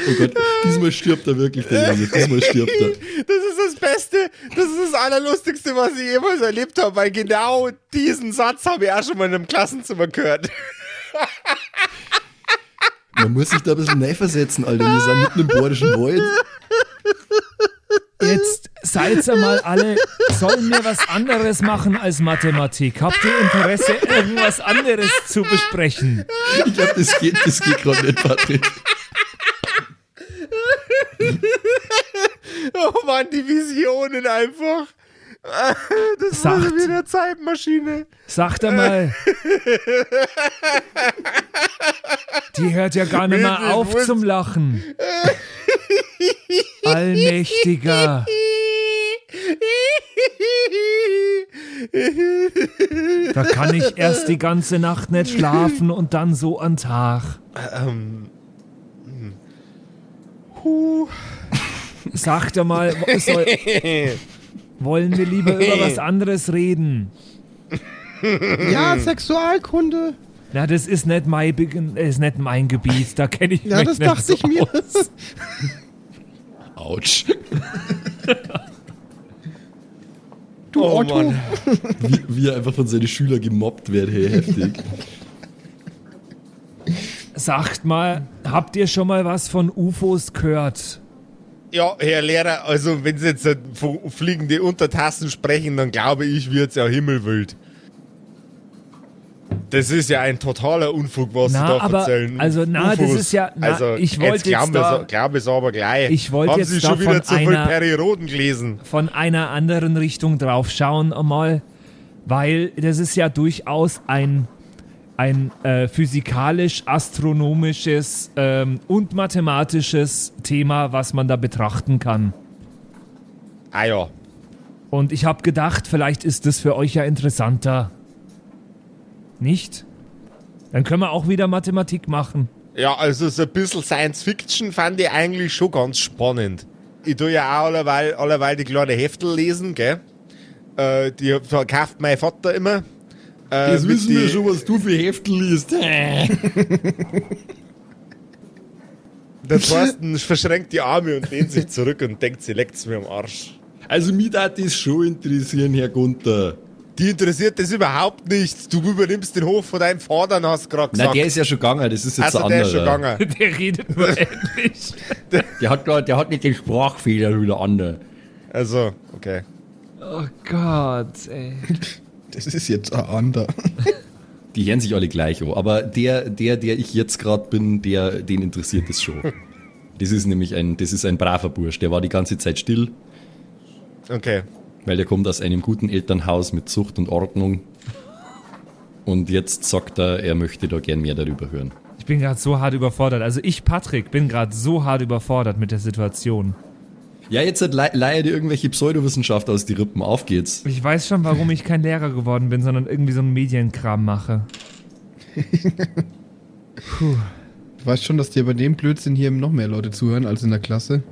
Oh Gott, diesmal stirbt er wirklich, der Junge. Diesmal stirbt er. (laughs) Das ist das Beste, das ist das Allerlustigste, was ich jemals erlebt habe, weil genau diesen Satz habe ich auch schon mal in einem Klassenzimmer gehört. Man muss sich da ein bisschen neu versetzen, Alter. Wir sind mitten im Bordischen Wald. (laughs) Jetzt seid ihr mal alle. Sollen wir was anderes machen als Mathematik? Habt ihr Interesse, irgendwas anderes zu besprechen? Ich glaube, das geht, das geht gerade nicht, Patrick. Oh Mann, die Visionen einfach. (laughs) Das war Sagt- so wie eine Zeitmaschine. Sagt er mal. (laughs) Die hört ja gar nicht mehr auf Wurst. zum Lachen. (laughs) Allmächtiger. Da kann ich erst die ganze Nacht nicht schlafen und dann so an Tag. Ähm, Sagt er mal, soll, wollen wir lieber (laughs) über was anderes reden? (laughs) Ja, Sexualkunde. Na, das ist nicht mein, Be- ist nicht mein Gebiet, da kenne ich (laughs) Ja, mich das nicht dachte so ich mir. aus. Autsch. Du Oh Otto. Mann. Wie, wie er einfach von seinen Schülern gemobbt wird, hey, heftig. Sagt mal, habt ihr schon mal was von UFOs gehört? Ja, Herr Lehrer, also wenn Sie jetzt von fliegende Untertassen sprechen, dann glaube ich, wird's ja himmelwild. Das ist ja ein totaler Unfug, was Na, Sie da aber- erzählen. also, na, das ist ja- na, also, ich wollte jetzt glauben jetzt da- wir's aber gleich. Ich wollte Haben jetzt Sie schon wieder zu viel einer- Perioden gelesen? Von einer anderen Richtung drauf schauen einmal, weil das ist ja durchaus ein, ein äh, physikalisch-astronomisches ähm, und mathematisches Thema, was man da betrachten kann. Ah ja. Und ich habe gedacht, vielleicht ist das für euch ja interessanter. Nicht? Dann können wir auch wieder Mathematik machen. Ja, also so ein bisschen Science Fiction fand ich eigentlich schon ganz spannend. Ich tue ja auch allerweil, allerweil die kleine Heftel lesen, gell? Äh, die verkauft mein Vater immer. Äh, Jetzt mit wissen wir schon, was du für Heftel liest. (laughs) Der Thorsten verschränkt die Arme und lehnt sich zurück und denkt, sie leckt's mir am Arsch. Also mich darf das schon interessieren, Herr Gunther. Die interessiert das überhaupt nicht. Du übernimmst den Hof von deinem Vater, hast du gerade Na, gesagt. der ist ja schon gegangen, das ist jetzt also der anderer. ist schon gegangen. Der redet nur (laughs) endlich. Der hat, grad- der hat nicht den Sprachfehler wie der andere. Also, okay. Oh Gott, ey. Das ist jetzt ein anderer. (laughs) Die hören sich alle gleich an. Aber der, der, der ich jetzt gerade bin, der, den interessiert das schon. Das ist nämlich ein, das ist ein braver Bursch. Der war die ganze Zeit still, Okay. weil der kommt aus einem guten Elternhaus mit Zucht und Ordnung. Und jetzt sagt er, er möchte da gern mehr darüber hören. Ich bin gerade so hart überfordert. Also ich, Patrick, bin gerade so hart überfordert mit der Situation. Ja, jetzt hat Le leier dir irgendwelche Pseudowissenschaft aus die Rippen. Auf geht's. Ich weiß schon, warum ich kein Lehrer geworden bin, sondern irgendwie so einen Medienkram mache. (laughs) Du weißt schon, dass dir bei dem Blödsinn hier noch mehr Leute zuhören als in der Klasse.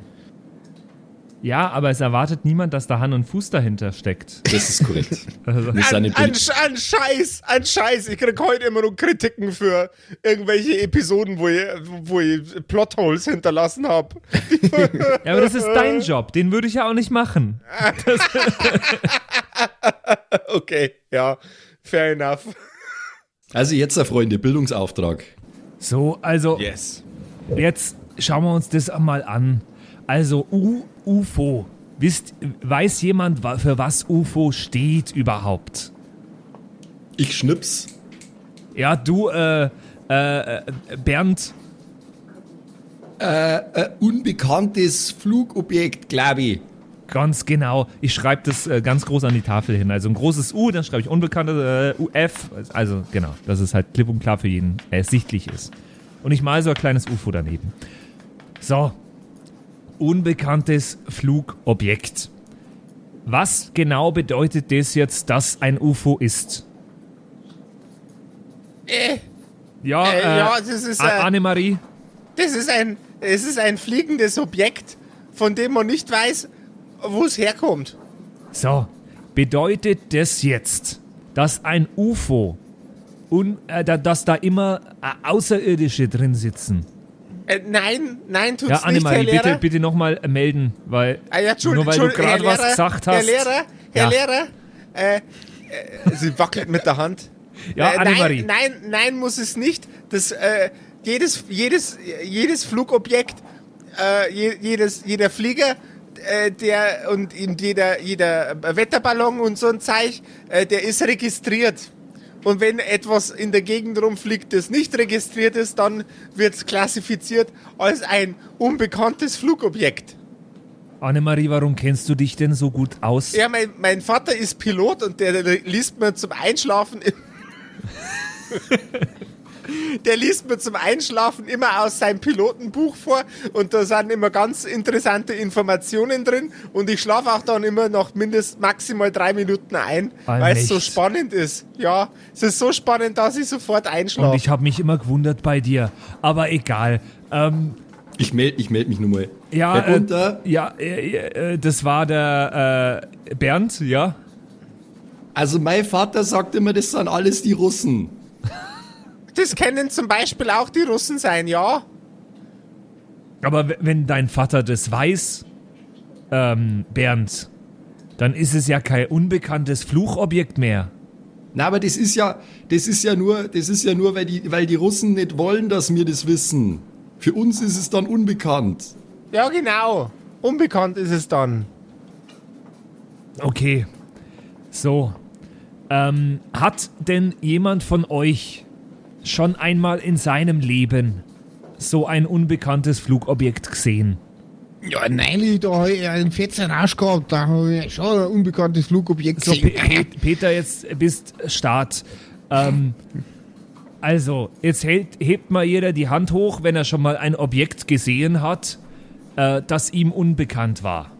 Ja, aber es erwartet niemand, dass da Hand und Fuß dahinter steckt. Das ist korrekt. (laughs) Also, Das ist An, eine an, an Scheiß, an Scheiß. Ich krieg heute immer noch Kritiken für irgendwelche Episoden, wo ich, wo ich Plotholes hinterlassen habe. (laughs) ja, aber das ist dein Job. Den würde ich ja auch nicht machen. (laughs) Okay, ja, fair enough. Also jetzt, äh, Freunde, Bildungsauftrag. So, also Yes. jetzt schauen wir uns das mal an. Also U UFO. Wisst, weiß jemand, für was UFO steht überhaupt? Ich schnips. Ja, du, äh, äh, äh, Bernd, Äh, unbekanntes Flugobjekt, glaube ich. Ganz genau. Ich schreibe das äh, ganz groß an die Tafel hin. Also ein großes U, dann schreibe ich unbekannte äh, UF. Also genau, dass es halt klipp und klar für jeden ersichtlich ist. Und ich mal so ein kleines UFO daneben. So. Unbekanntes Flugobjekt. Was genau bedeutet das jetzt, dass ein UFO ist? Äh, Ja, Äh, äh, ja, das ist, äh, Annemarie. das ist ein, es ist ein fliegendes Objekt, von dem man nicht weiß, wo es herkommt. So, bedeutet das jetzt, dass ein UFO und äh, da- dass da immer äh, Außerirdische drin sitzen? Äh, nein, nein, tut's Ja, nicht, Herr Annemarie, Lehrer. bitte, bitte nochmal melden, weil Ah, ja, Entschuldigung, nur weil du Entschuldigung, gerade Herr was Lehrer, gesagt Herr hast. Lehrer, Herr Ja. Lehrer, äh, äh, sie wackelt mit der Hand. Ja, äh, Annemarie. nein, nein, nein, muss es nicht. Das, äh, jedes, jedes, jedes Flugobjekt, äh, je, jedes, jeder Flieger, äh, der und jeder, jeder Wetterballon und so ein Zeich, äh, der ist registriert. Und wenn etwas in der Gegend rumfliegt, das nicht registriert ist, dann wird es klassifiziert als ein unbekanntes Flugobjekt. Annemarie, warum kennst du dich denn so gut aus? Ja, mein, mein Vater ist Pilot und der, der liest mir zum Einschlafen. (laughs) der liest mir zum Einschlafen immer aus seinem Pilotenbuch vor und da sind immer ganz interessante Informationen drin und ich schlafe auch dann immer noch mindestens maximal drei Minuten ein, weil es so spannend ist. Ja, es ist so spannend, dass ich sofort Und einschlafe. ich habe mich immer gewundert bei dir, aber egal. Ähm, Ich melde ich meld mich nur mal. ja, äh, ja, äh, äh, das war der äh, Bernd, ja. also mein Vater sagt immer, das sind alles die Russen. Das können zum Beispiel auch die Russen sein, ja. Aber wenn dein Vater das weiß, ähm, Bernd, dann ist es ja kein unbekanntes Fluchobjekt mehr. Na, aber das ist ja, das ist ja nur, das ist ja nur, weil die, weil die Russen nicht wollen, dass wir das wissen. Für uns ist es dann unbekannt. Ja, genau. Unbekannt ist es dann. Okay. So. Ähm, hat denn jemand von euch schon einmal in seinem Leben so ein unbekanntes Flugobjekt gesehen? Ja, nein, da habe ich einen fetzen Arsch gehabt. Da habe ich schon ein unbekanntes Flugobjekt So, gesehen. Pe Peter, jetzt bist Start. Ähm, also, jetzt hält, hebt mal jeder die Hand hoch, wenn er schon mal ein Objekt gesehen hat, äh, das ihm unbekannt war.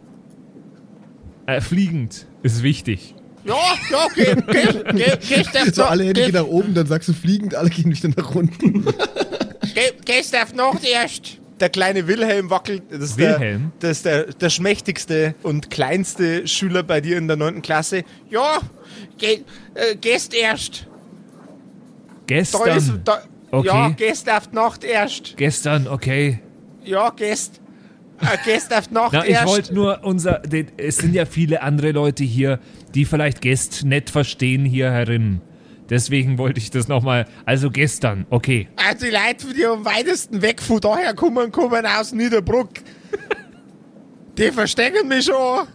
Äh, fliegend ist wichtig. Ja, ja, geh, geh, geh, geh, Steff, So da, alle Hände geh, gehen nach oben, dann sagst du fliegend, alle gehen wieder nach unten. Ge gehst auf Nacht erst. Der kleine Wilhelm wackelt. Das ist, Wilhelm? Der, das ist der, der schmächtigste und kleinste Schüler bei dir in der 9. Klasse. Ja, ge, äh, gehst erst. Da ist, Gestern. da, Okay. Ja, gehst auf die Nacht erst. Gestern, okay. Ja, gehst. Äh, gehst auf die Nacht Na, ich erst. wollte nur unser. de- Es sind ja viele andere Leute hier, die vielleicht Gäst nicht verstehen hier herin. Deswegen wollte ich das nochmal. Also gestern, okay. Also die Leute, die am weitesten weg von daher kommen, kommen aus Niederbruck. Die verstecken mich schon.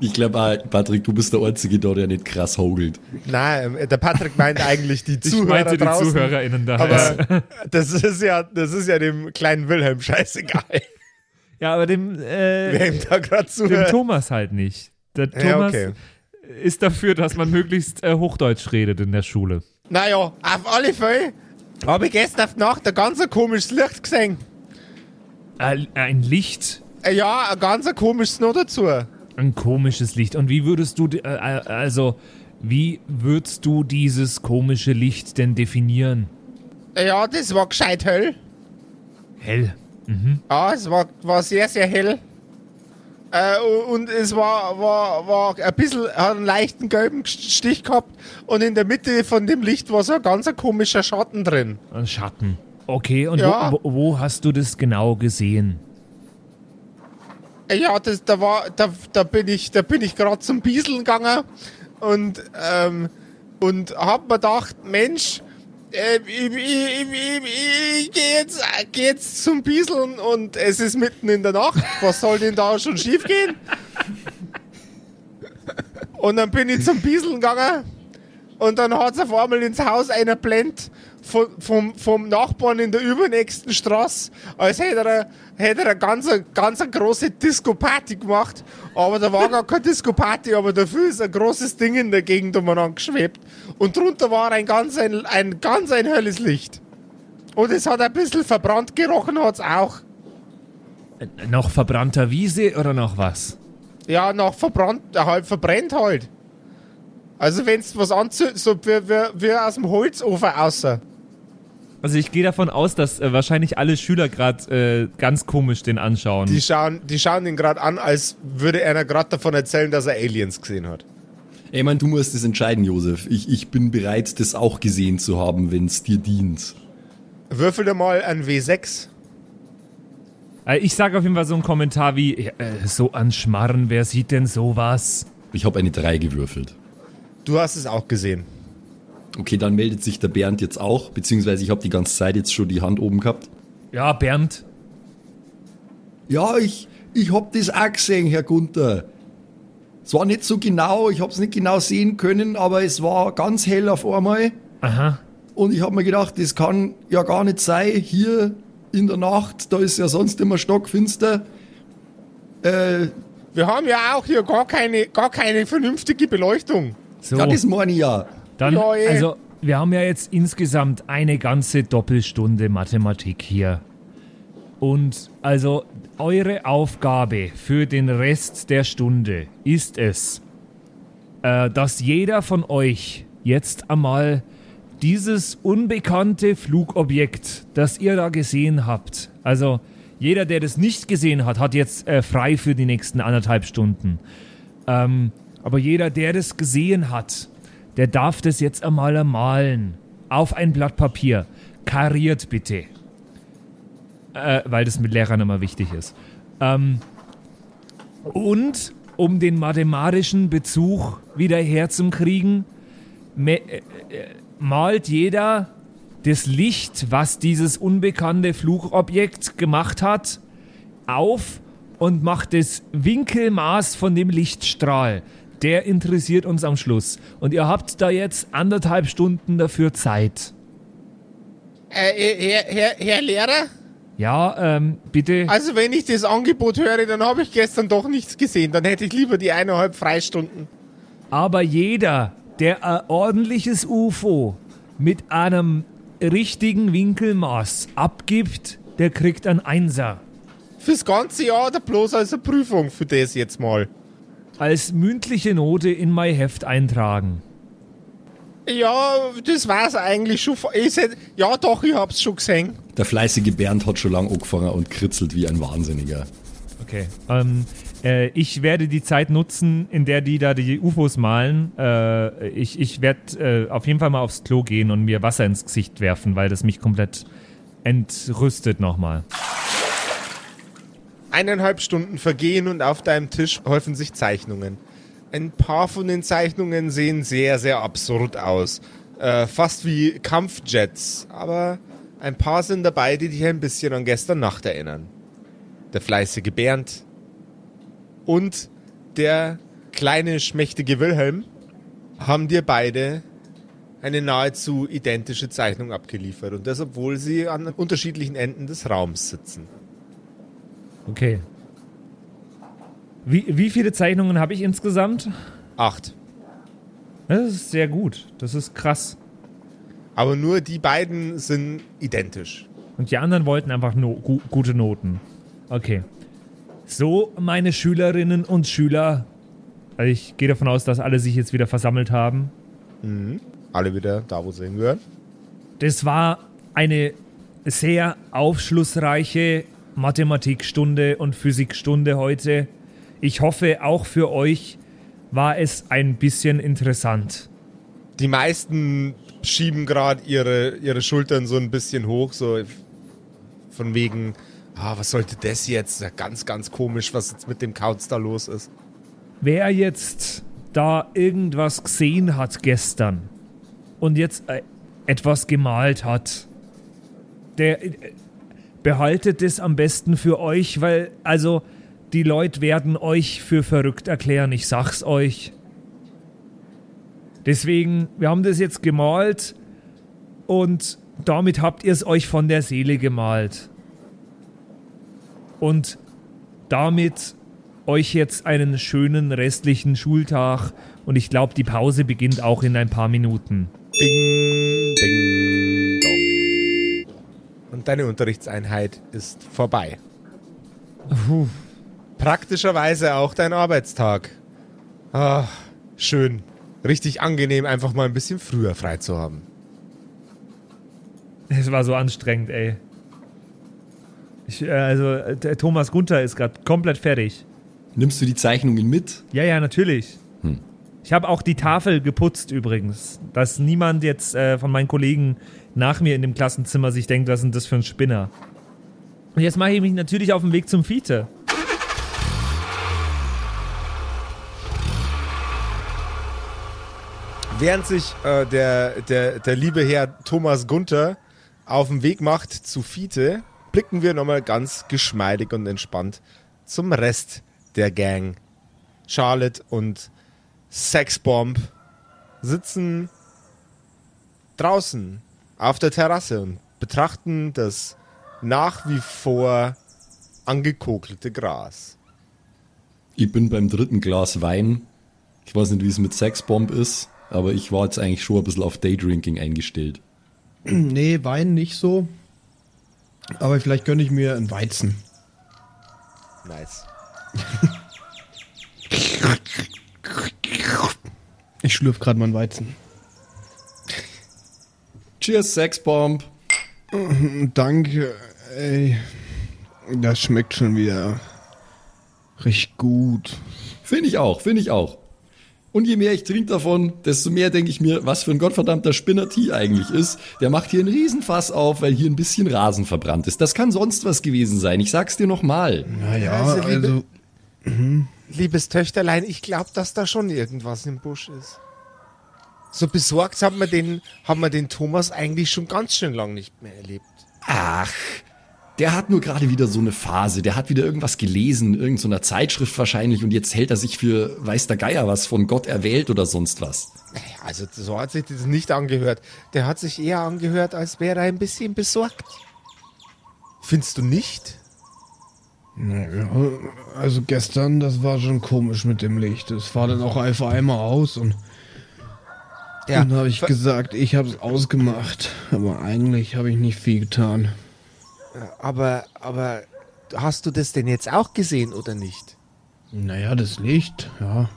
Ich glaube, Patrick, du bist der Einzige da, der nicht krass hogelt. Nein, ähm, der Patrick meint eigentlich die (laughs) Ich Zuhörer meinte die draußen. ZuhörerInnen da. Aber das ist ja, das ist ja dem kleinen Wilhelm scheißegal, ja, aber dem, wer äh, ihm da gerade dem. Thomas halt nicht. Der Thomas Ja, okay. Ist dafür, dass man möglichst äh, Hochdeutsch redet in der Schule. Naja, auf alle Fälle habe ich gestern auf die Nacht ein ganz komisches Licht gesehen. Äh, ein Licht, Äh, Ja, ein ganz komisches noch dazu. ein komisches Licht. Und wie würdest du, äh, äh, also, wie würdest du dieses komische Licht denn definieren? Äh, Ja, das war gescheit hell. Hell. Ja, es war, war sehr, sehr hell. Äh, und es war, war, war ein bisschen, hat einen leichten gelben Stich gehabt. Und in der Mitte von dem Licht war so ein ganz ein komischer Schatten drin. Ein Schatten. Okay, und Ja. wo, wo, wo hast du das genau gesehen? Äh, Ja, das, da war, da, da bin ich, da bin ich gerade zum Bieseln gegangen und, ähm, und hab mir gedacht, Mensch, äh, ich, gehe jetzt, geh jetzt zum Bieseln und es ist mitten in der Nacht. Was soll denn da schon schief gehen? Und dann bin ich zum Bieseln gegangen und dann hat's auf einmal ins Haus einer blendet vom, vom, vom Nachbarn in der übernächsten Straße, als hätte er, hätte er eine ganz, ganz eine große Disco-Party gemacht. Aber da war gar keine Disco-Party, aber dafür ist ein großes Ding in der Gegend umeinander geschwebt. Und drunter war ein ganz ein, ein ganz ein helles Licht. Und es hat ein bisschen verbrannt gerochen, hat's auch. Äh, Nach verbrannter Wiese oder noch was? Ja, nach verbrannt, äh, halt verbrennt halt. Also wenn's was anzündet, so wie, wie, wie aus dem Holzofen außer. Also ich gehe davon aus, dass äh, wahrscheinlich alle Schüler gerade äh, ganz komisch den anschauen. Die schauen, die schauen ihn gerade an, als würde einer gerade davon erzählen, dass er Aliens gesehen hat. Ey, man, du musst es entscheiden, Josef. Ich, ich bin bereit, das auch gesehen zu haben, wenn es dir dient. Würfel dir mal ein W6. äh, ich sage auf jeden Fall so einen Kommentar wie, Äh, so an Schmarren, wer sieht denn sowas? Ich habe eine 3 gewürfelt. Du hast es auch gesehen. Okay, dann meldet sich der Bernd jetzt auch, beziehungsweise ich habe die ganze Zeit jetzt schon die Hand oben gehabt. Ja, Bernd. Ja, ich, ich hab das auch gesehen, Herr Gunther. Es war nicht so genau, ich hab's nicht genau sehen können, aber es war ganz hell auf einmal. Aha. Und ich hab mir gedacht, das kann ja gar nicht sein, hier in der Nacht, da ist ja sonst immer stockfinster. Äh, Wir haben ja auch hier gar keine, gar keine vernünftige Beleuchtung. So, ja, das meine ich ja. Dann, also, wir haben ja jetzt insgesamt eine ganze Doppelstunde Mathematik hier. Und also, eure Aufgabe für den Rest der Stunde ist es, äh, dass jeder von euch jetzt einmal dieses unbekannte Flugobjekt, das ihr da gesehen habt, also jeder, der das nicht gesehen hat, hat jetzt äh, frei für die nächsten anderthalb Stunden. Ähm, aber jeder, der das gesehen hat, der darf das jetzt einmal malen. Auf ein Blatt Papier. Kariert bitte. Äh, weil das mit Lehrern immer wichtig ist. Ähm, und um den mathematischen Bezug wieder herzukriegen, äh, äh, malt jeder das Licht, was dieses unbekannte Flugobjekt gemacht hat, auf und macht das Winkelmaß von dem Lichtstrahl. Der interessiert uns am Schluss. Und ihr habt da jetzt anderthalb Stunden dafür Zeit. Äh, Herr, Herr, Herr Lehrer, Ja, ähm, bitte. also wenn ich das Angebot höre, dann habe ich gestern doch nichts gesehen. Dann hätte ich lieber die eineinhalb Freistunden. Aber jeder, der ein ordentliches UFO mit einem richtigen Winkelmaß abgibt, der kriegt einen Einser. Fürs ganze Jahr oder bloß als eine Prüfung für das jetzt mal. Als mündliche Note in mein Heft eintragen. Ja, das war's eigentlich schon. Ja, doch, ich hab's schon gesehen. Der fleißige Bernd hat schon lang angefangen und kritzelt wie ein Wahnsinniger. Okay. Ähm, äh, ich werde die Zeit nutzen, in der die da die UFOs malen. Äh, ich ich werde äh, auf jeden Fall mal aufs Klo gehen und mir Wasser ins Gesicht werfen, weil das mich komplett entrüstet nochmal. Eineinhalb Stunden vergehen und auf deinem Tisch häufen sich Zeichnungen. Ein paar von den Zeichnungen sehen sehr, sehr absurd aus. Äh, fast wie Kampfjets. Aber ein paar sind dabei, die dich ein bisschen an gestern Nacht erinnern. Der fleißige Bernd und der kleine, schmächtige Wilhelm haben dir beide eine nahezu identische Zeichnung abgeliefert. Und das, obwohl sie an unterschiedlichen Enden des Raums sitzen. Okay. Wie, wie viele Zeichnungen habe ich insgesamt? Acht. Das ist sehr gut. Das ist krass. Aber nur die beiden sind identisch. Und die anderen wollten einfach no gu gute Noten. Okay. So, meine Schülerinnen und Schüler. Also ich gehe davon aus, dass alle sich jetzt wieder versammelt haben. Alle wieder da, wo sie hingehören. Das war eine sehr aufschlussreiche Mathematikstunde und Physikstunde heute. Ich hoffe, auch für euch war es ein bisschen interessant. Die meisten schieben gerade ihre, ihre Schultern so ein bisschen hoch, so von wegen, ah, was sollte das jetzt? Ja, ganz, ganz komisch, was jetzt mit dem Kauz da los ist. Wer jetzt da irgendwas gesehen hat gestern und jetzt äh, etwas gemalt hat, der äh, behaltet es am besten für euch, weil also die Leute werden euch für verrückt erklären, ich sag's euch. Deswegen, wir haben das jetzt gemalt und damit habt ihr es euch von der Seele gemalt. Und damit euch jetzt einen schönen restlichen Schultag und ich glaube, die Pause beginnt auch in ein paar Minuten. Ding, Und deine Unterrichtseinheit ist vorbei. Puh. Praktischerweise auch dein Arbeitstag. Ah, schön. Richtig angenehm, einfach mal ein bisschen früher frei zu haben. Es war so anstrengend, ey. Ich, äh, also, der Thomas Gunther ist gerade komplett fertig. Nimmst du die Zeichnungen mit? Ja, ja, natürlich. Hm. Ich habe auch die Tafel geputzt übrigens, dass niemand jetzt äh, von meinen Kollegen nach mir in dem Klassenzimmer sich denkt, was denn das für ein Spinner. Und jetzt mache ich mich natürlich auf den Weg zum Fiete. Während sich äh, der, der, der liebe Herr Thomas Gunther auf den Weg macht zu Fiete, blicken wir nochmal ganz geschmeidig und entspannt zum Rest der Gang. Charlotte und Sexbomb sitzen draußen auf der Terrasse und betrachten das nach wie vor angekokelte Gras. Ich bin beim dritten Glas Wein. Ich weiß nicht, wie es mit Sexbomb ist, aber ich war jetzt eigentlich schon ein bisschen auf Daydrinking eingestellt. (clears throat) Nee, Wein nicht so. Aber vielleicht gönne ich mir einen Weizen. Nice. (laughs) Ich schlürf gerade meinen Weizen. Cheers, Sexbomb. Danke, ey. Das schmeckt schon wieder richtig gut. Finde ich auch, finde ich auch. Und je mehr ich trinke davon, desto mehr denke ich mir, was für ein gottverdammter Spinner T eigentlich ist. Der macht hier einen Riesenfass auf, weil hier ein bisschen Rasen verbrannt ist. Das kann sonst was gewesen sein. Ich sag's dir nochmal. Naja, Also, liebe- also. Liebes Töchterlein, ich glaube, dass da schon irgendwas im Busch ist. So besorgt haben wir den, haben wir den Thomas eigentlich schon ganz schön lang nicht mehr erlebt. Ach, der hat nur gerade wieder so eine Phase. Der hat wieder irgendwas gelesen, irgendeiner so Zeitschrift wahrscheinlich und jetzt hält er sich für weiß der Geier was von Gott erwählt oder sonst was. Also so hat sich das nicht angehört. Der hat sich eher angehört, als wäre er ein bisschen besorgt. Findest du nicht? Naja, also gestern, das war schon komisch mit dem Licht. Es war dann auch einfach einmal aus und dann habe ich ver- gesagt, ich habe es ausgemacht. Aber eigentlich habe ich nicht viel getan. aber, aber hast du das denn jetzt auch gesehen oder nicht? Naja, das Licht, ja.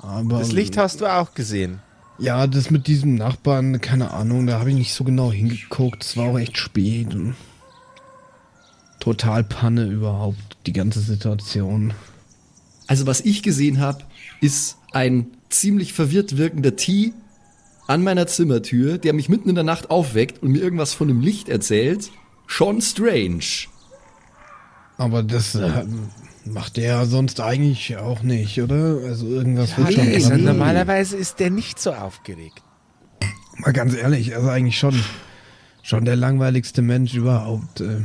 Aber Das Licht hast du auch gesehen. Ja, das mit diesem Nachbarn, keine Ahnung, da habe ich nicht so genau hingeguckt. Es war auch echt spät. Und total Panne überhaupt, die ganze Situation. Also was ich gesehen habe, ist ein ziemlich verwirrt wirkender T an meiner Zimmertür, der mich mitten in der Nacht aufweckt und mir irgendwas von dem Licht erzählt. Schon strange. Aber das äh, macht der ja sonst eigentlich auch nicht, oder? Also irgendwas wird schon ist, dran sein. normalerweise ist der nicht so aufgeregt. Mal ganz ehrlich, also eigentlich schon, schon der langweiligste Mensch überhaupt. Äh,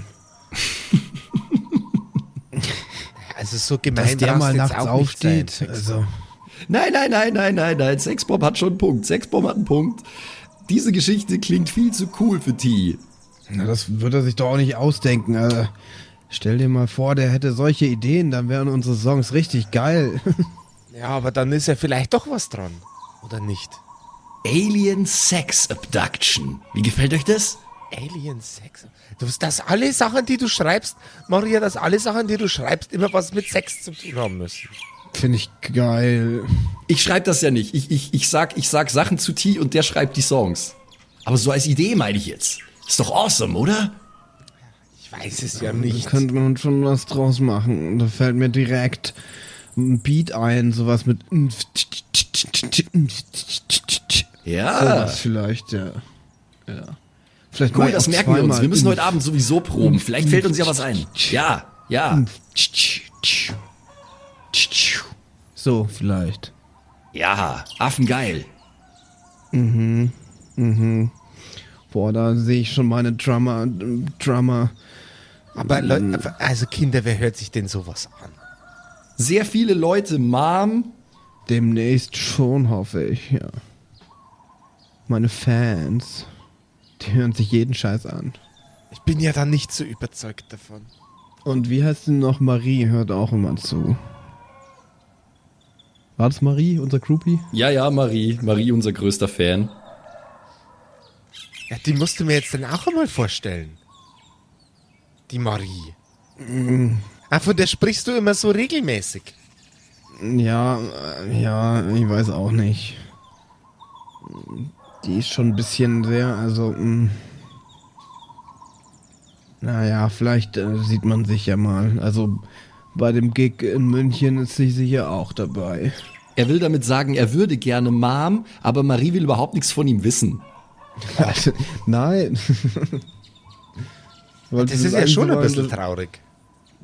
(laughs) Also so gemein dass der mal nachts aufsteht. Also, Nein, nein, nein, nein, nein, nein. Sexbomb hat schon einen Punkt. Sexbomb hat einen Punkt. Diese Geschichte klingt viel zu cool für T. na, das wird er sich doch auch nicht ausdenken. Also, stell dir mal vor, der hätte solche Ideen, dann wären unsere Songs richtig geil. (laughs) Ja, aber dann ist ja vielleicht doch was dran. Oder nicht? Alien Sex Abduction. Wie gefällt euch das? Alien Sex. Du, dass alle Sachen, die du schreibst, Maria, dass alle Sachen, die du schreibst, immer was mit Sex zu tun haben müssen. Finde ich geil. Ich schreibe das ja nicht. Ich, ich, ich, sag, ich sag Sachen zu T und der schreibt die Songs. Aber so als Idee meine ich jetzt. Ist doch awesome, oder? Ich weiß es ja Da nicht. könnte man schon was draus machen. Da fällt mir direkt ein Beat ein, sowas mit. Ja. Sowas vielleicht, ja. ja. Vielleicht Cool, mal das merken wir uns. Wir müssen heute Abend sowieso proben. Vielleicht fällt uns ja was ein. Ja, ja, So, vielleicht. ja. Affengeil. Boah, da sehe ich schon meine Drummer. Drummer. Aber Leute, also Kinder, wer hört sich denn sowas an? Sehr viele Leute, Mom. Demnächst schon, hoffe ich, ja. Meine Fans. Die hören sich jeden Scheiß an. Ich bin ja dann nicht so überzeugt davon. Und wie heißt denn noch Marie? Hört auch immer zu. War das Marie, unser Groupie? Ja, ja, Marie. Marie, unser größter Fan. Ja, die musst du mir jetzt dann auch einmal vorstellen. Die Marie. Ah, von der sprichst du immer so regelmäßig. Ja, ja, ich weiß auch nicht. Die ist schon ein bisschen sehr, also, mh. naja, vielleicht äh, sieht man sich ja mal. Also bei dem Gig in München ist sie sicher auch dabei. Er will damit sagen, er würde gerne Mom, aber Marie will überhaupt nichts von ihm wissen. (laughs) Nein. Weil (laughs) Das ist ja schon ein bisschen traurig.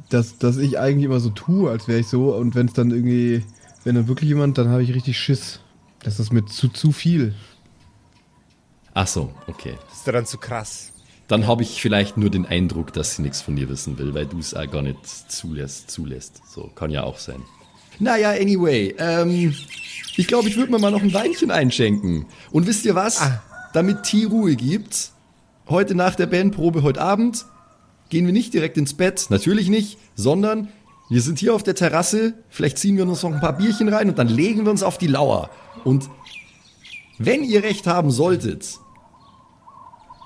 dass, dass ich eigentlich immer so tue, als wäre ich so. Und wenn es dann irgendwie, wenn dann wirklich jemand, dann habe ich richtig Schiss. Das ist mir zu, zu viel. Ach so, okay. Das ist dann zu krass. Dann habe ich vielleicht nur den Eindruck, dass sie nichts von dir wissen will, weil du es auch gar nicht zulässt, zulässt. So, kann ja auch sein. Naja, anyway, ähm, ich glaube, ich würde mir mal noch ein Weinchen einschenken. Und wisst ihr was? Damit T Ruhe gibt, heute nach der Bandprobe, heute Abend, gehen wir nicht direkt ins Bett, natürlich nicht, sondern wir sind hier auf der Terrasse, vielleicht ziehen wir uns noch ein paar Bierchen rein und dann legen wir uns auf die Lauer. Und wenn ihr recht haben solltet,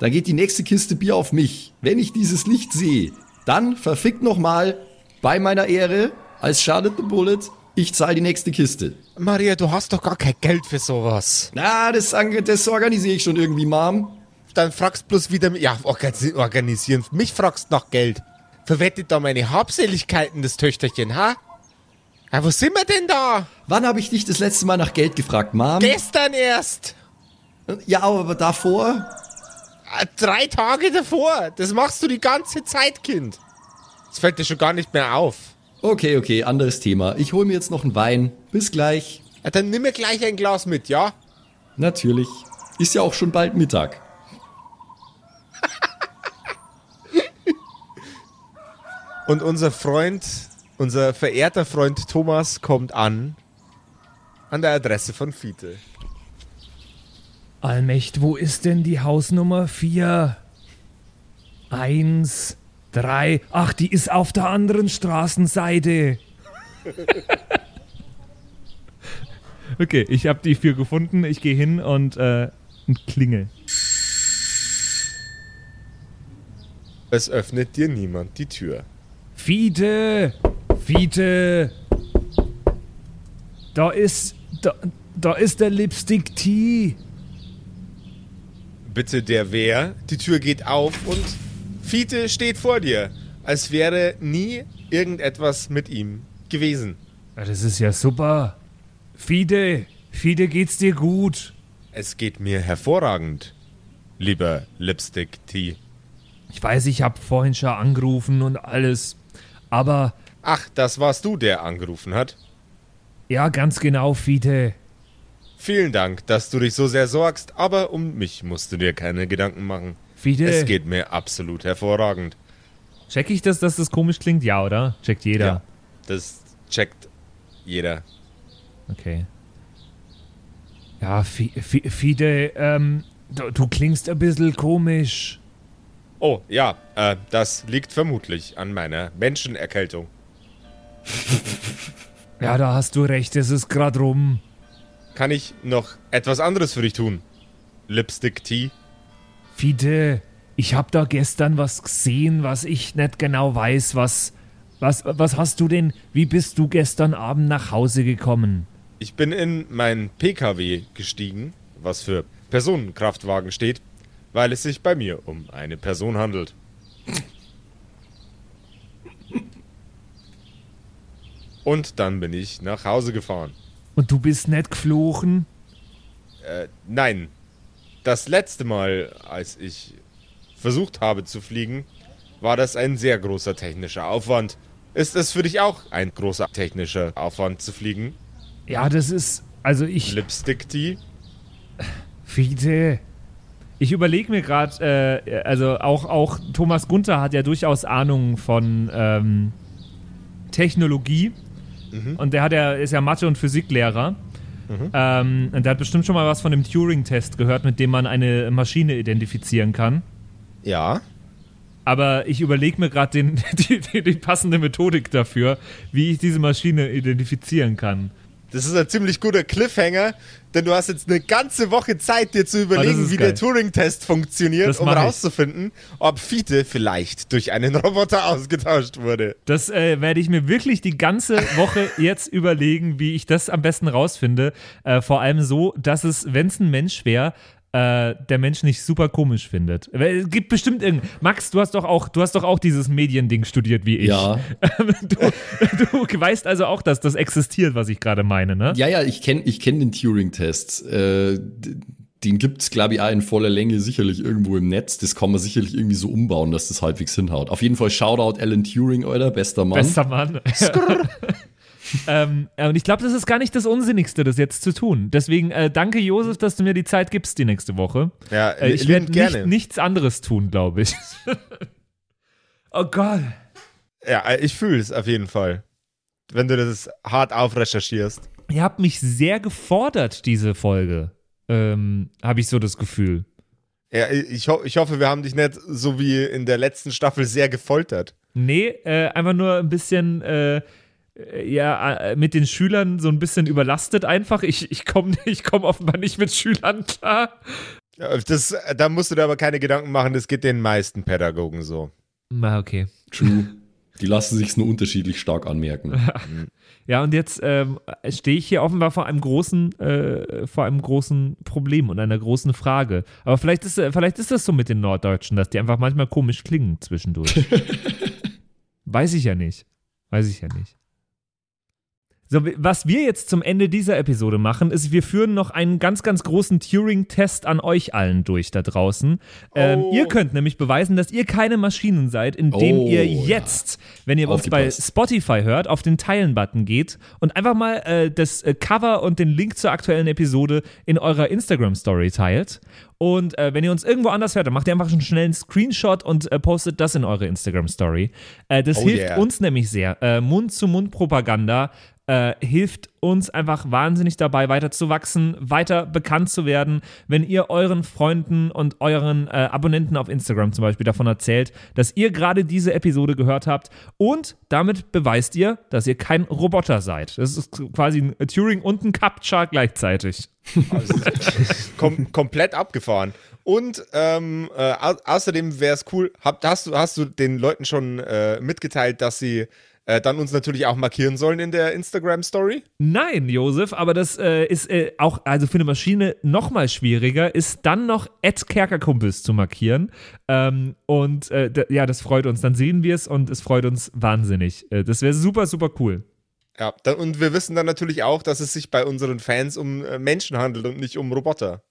da geht die nächste Kiste Bier auf mich. Wenn ich dieses Licht sehe, dann verfickt nochmal bei meiner Ehre als Charlotte the Bullet, ich zahle die nächste Kiste. Maria, du hast doch gar kein Geld für sowas. Na, das, das organisiere ich schon irgendwie, Mom. Dann fragst bloß wieder, ja, organ- organisieren. Mich fragst nach Geld. Verwettet da meine Habseligkeiten, das Töchterchen, ha? Ja, wo sind wir denn da? Wann habe ich dich das letzte Mal nach Geld gefragt, Mom? Gestern erst. ja, aber davor? Ah, Drei Tage davor. Das machst du die ganze Zeit, Kind. Das fällt dir schon gar nicht mehr auf. Okay, okay, anderes Thema. Ich hole mir jetzt noch einen Wein. Bis gleich. Ja, dann nimm mir gleich ein Glas mit, ja? Natürlich. Ist ja auch schon bald Mittag. (laughs) Und unser Freund, unser verehrter Freund Thomas kommt an. An der Adresse von Fiete. Allmächt, wo ist denn die Hausnummer 4? Eins, drei. Ach, die ist auf der anderen Straßenseite. (laughs) okay, ich habe die vier gefunden. Ich gehe hin und, äh, und klingel. Es öffnet dir niemand die Tür. Fiete! Fiete! Da ist. Da, da ist der Lipstick T. Bitte der wer? Die Tür geht auf und Fiete steht vor dir, als wäre nie irgendetwas mit ihm gewesen. Ja, das ist ja super. Fide, Fide, geht's dir gut? Es geht mir hervorragend, lieber Lipstick T. Ich weiß, ich hab vorhin schon angerufen und alles, aber Ach, das warst du, der angerufen hat. ja, ganz genau, Fide. Vielen Dank, dass du dich so sehr sorgst, aber um mich musst du dir keine Gedanken machen. Fide, Es geht mir absolut hervorragend. check ich das, dass das komisch klingt? Ja, oder? Checkt jeder. Ja. Das checkt jeder. Okay. Ja, Fi- Fi- Fide, ähm, du, du klingst ein bisschen komisch. Oh, ja, äh, das liegt vermutlich an meiner Menschenerkältung. Ja, da hast du recht, es ist grad rum. Kann ich noch etwas anderes für dich tun? Lipstick Tea? Fide, ich hab da gestern was gesehen, was ich nicht genau weiß, was, was, was hast du denn, wie bist du gestern Abend nach Hause gekommen? Ich bin in mein PKW gestiegen, was für Personenkraftwagen steht, weil es sich bei mir um eine Person handelt. Und dann bin ich nach Hause gefahren. Und du bist nicht geflogen? Äh, nein. Das letzte Mal, als ich versucht habe zu fliegen, war das ein sehr großer technischer Aufwand. Ist es für dich auch ein großer technischer Aufwand zu fliegen? Ja, das ist, also ich, Lipstick Tea? Fide, ich überlege mir gerade, äh, also auch, auch Thomas Gunther hat ja durchaus Ahnung von ähm, Technologie. Und der hat ja, ist ja Mathe- und Physiklehrer. Ähm, und der hat bestimmt schon mal was von dem Turing-Test gehört, mit dem man eine Maschine identifizieren kann. Ja. Aber ich überlege mir gerade den, (laughs) die, die, die passende Methodik dafür, wie ich diese Maschine identifizieren kann. Das ist ein ziemlich guter Cliffhanger, denn du hast jetzt eine ganze Woche Zeit, dir zu überlegen, Ah, ist wie geil. der Turing-Test funktioniert, Das um mach ich. rauszufinden, ob Fiete vielleicht durch einen Roboter ausgetauscht wurde. Das äh, werde ich mir wirklich die ganze Woche (laughs) jetzt überlegen, wie ich das am besten rausfinde. Äh, vor allem so, dass es, wenn es ein Mensch wäre, äh, der Mensch nicht super komisch findet. Es gibt bestimmt irgend. Max, du hast doch auch, du hast doch auch dieses Mediending studiert wie ich. Ja. (laughs) Du, du weißt also auch, dass das existiert, was ich gerade meine, ne? Ja, ja, ich kenne ich kenn den Turing-Test. Äh, den gibt's glaube ich, auch in voller Länge sicherlich irgendwo im Netz. Das kann man sicherlich irgendwie so umbauen, dass das halbwegs hinhaut. Auf jeden Fall Shoutout Alan Turing, Alter, bester Mann. Bester Mann. (laughs) ähm, äh, und ich glaube, das ist gar nicht das Unsinnigste, das jetzt zu tun. Deswegen äh, danke, Josef, dass du mir die Zeit gibst die nächste Woche. Ja, Äh, ich werde nicht, nichts anderes tun, glaube ich. (laughs) oh Gott. Ja, äh, ich fühle es auf jeden Fall. Wenn du das hart aufrecherchierst. Ihr habt mich sehr gefordert, diese Folge. Ähm, Habe ich so das Gefühl. Ja, ich, ho ich hoffe, wir haben dich nicht so wie in der letzten Staffel sehr gefoltert. Nee, äh, einfach nur ein bisschen, äh, ja, äh, mit den Schülern so ein bisschen überlastet einfach. Ich, ich komme (laughs) ich komm offenbar nicht mit Schülern klar. Das, da musst du dir aber keine Gedanken machen, das geht den meisten Pädagogen so. Na, okay. True. (laughs) Die lassen sich's nur unterschiedlich stark anmerken. (laughs) Ja, und jetzt ähm, stehe ich hier offenbar vor einem großen, äh, vor einem großen Problem und einer großen Frage. Aber vielleicht ist, äh, vielleicht ist das so mit den Norddeutschen, dass die einfach manchmal komisch klingen zwischendurch. Weiß ich ja nicht. Weiß ich ja nicht. So, was wir jetzt zum Ende dieser Episode machen, ist, wir führen noch einen ganz, ganz großen Turing-Test an euch allen durch da draußen. Ähm, Oh. ihr könnt nämlich beweisen, dass ihr keine Maschinen seid, indem Oh, ihr ja. jetzt, wenn ihr uns bei. Spotify hört, auf den Teilen-Button geht und einfach mal äh, das äh, Cover und den Link zur aktuellen Episode in eurer Instagram-Story teilt. Und äh, wenn ihr uns irgendwo anders hört, dann macht ihr einfach einen schnellen Screenshot und äh, postet das in eure Instagram-Story. Äh, das Oh hilft yeah. uns nämlich sehr. Äh, Mund-zu-Mund-Propaganda äh, hilft uns einfach wahnsinnig dabei, weiter zu wachsen, weiter bekannt zu werden. Wenn ihr euren Freunden und euren äh, Abonnenten auf Instagram zum Beispiel davon erzählt, dass ihr gerade diese Episode gehört habt und damit beweist ihr, dass ihr kein Roboter seid. Das ist quasi ein Turing und ein Captcha gleichzeitig. (laughs) Kom komplett abgefahren. Und ähm, äh, au außerdem wäre es cool, hab, hast, du, hast du den Leuten schon äh, mitgeteilt, dass sie äh, dann uns natürlich auch markieren sollen in der Instagram-Story. Nein, Josef, aber das äh, ist äh, auch, also für eine Maschine noch mal schwieriger, ist dann noch Ed Kerkerkumpels zu markieren. Ähm, und äh, ja, das freut uns. Dann sehen wir es und es freut uns wahnsinnig. Äh, das wäre super, super cool. Ja, dann, und wir wissen dann natürlich auch, dass es sich bei unseren Fans um äh, Menschen handelt und nicht um Roboter.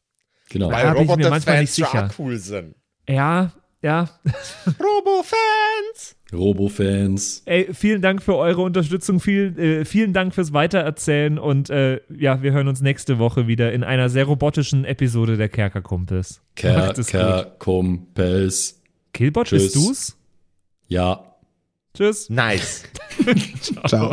Genau. Weil Roboter-Fans nicht sicher. schon cool sind. Ja, ja. (laughs) Robo-Fans! Robo-Fans. Ey, vielen Dank für eure Unterstützung, viel, äh, vielen Dank fürs Weitererzählen und äh, ja, wir hören uns nächste Woche wieder in einer sehr robotischen Episode der Kerkerkumpels. (laughs) Kerkerkumpels. Killbot, bist du's? Ja. Tschüss. Nice. (laughs) Ciao.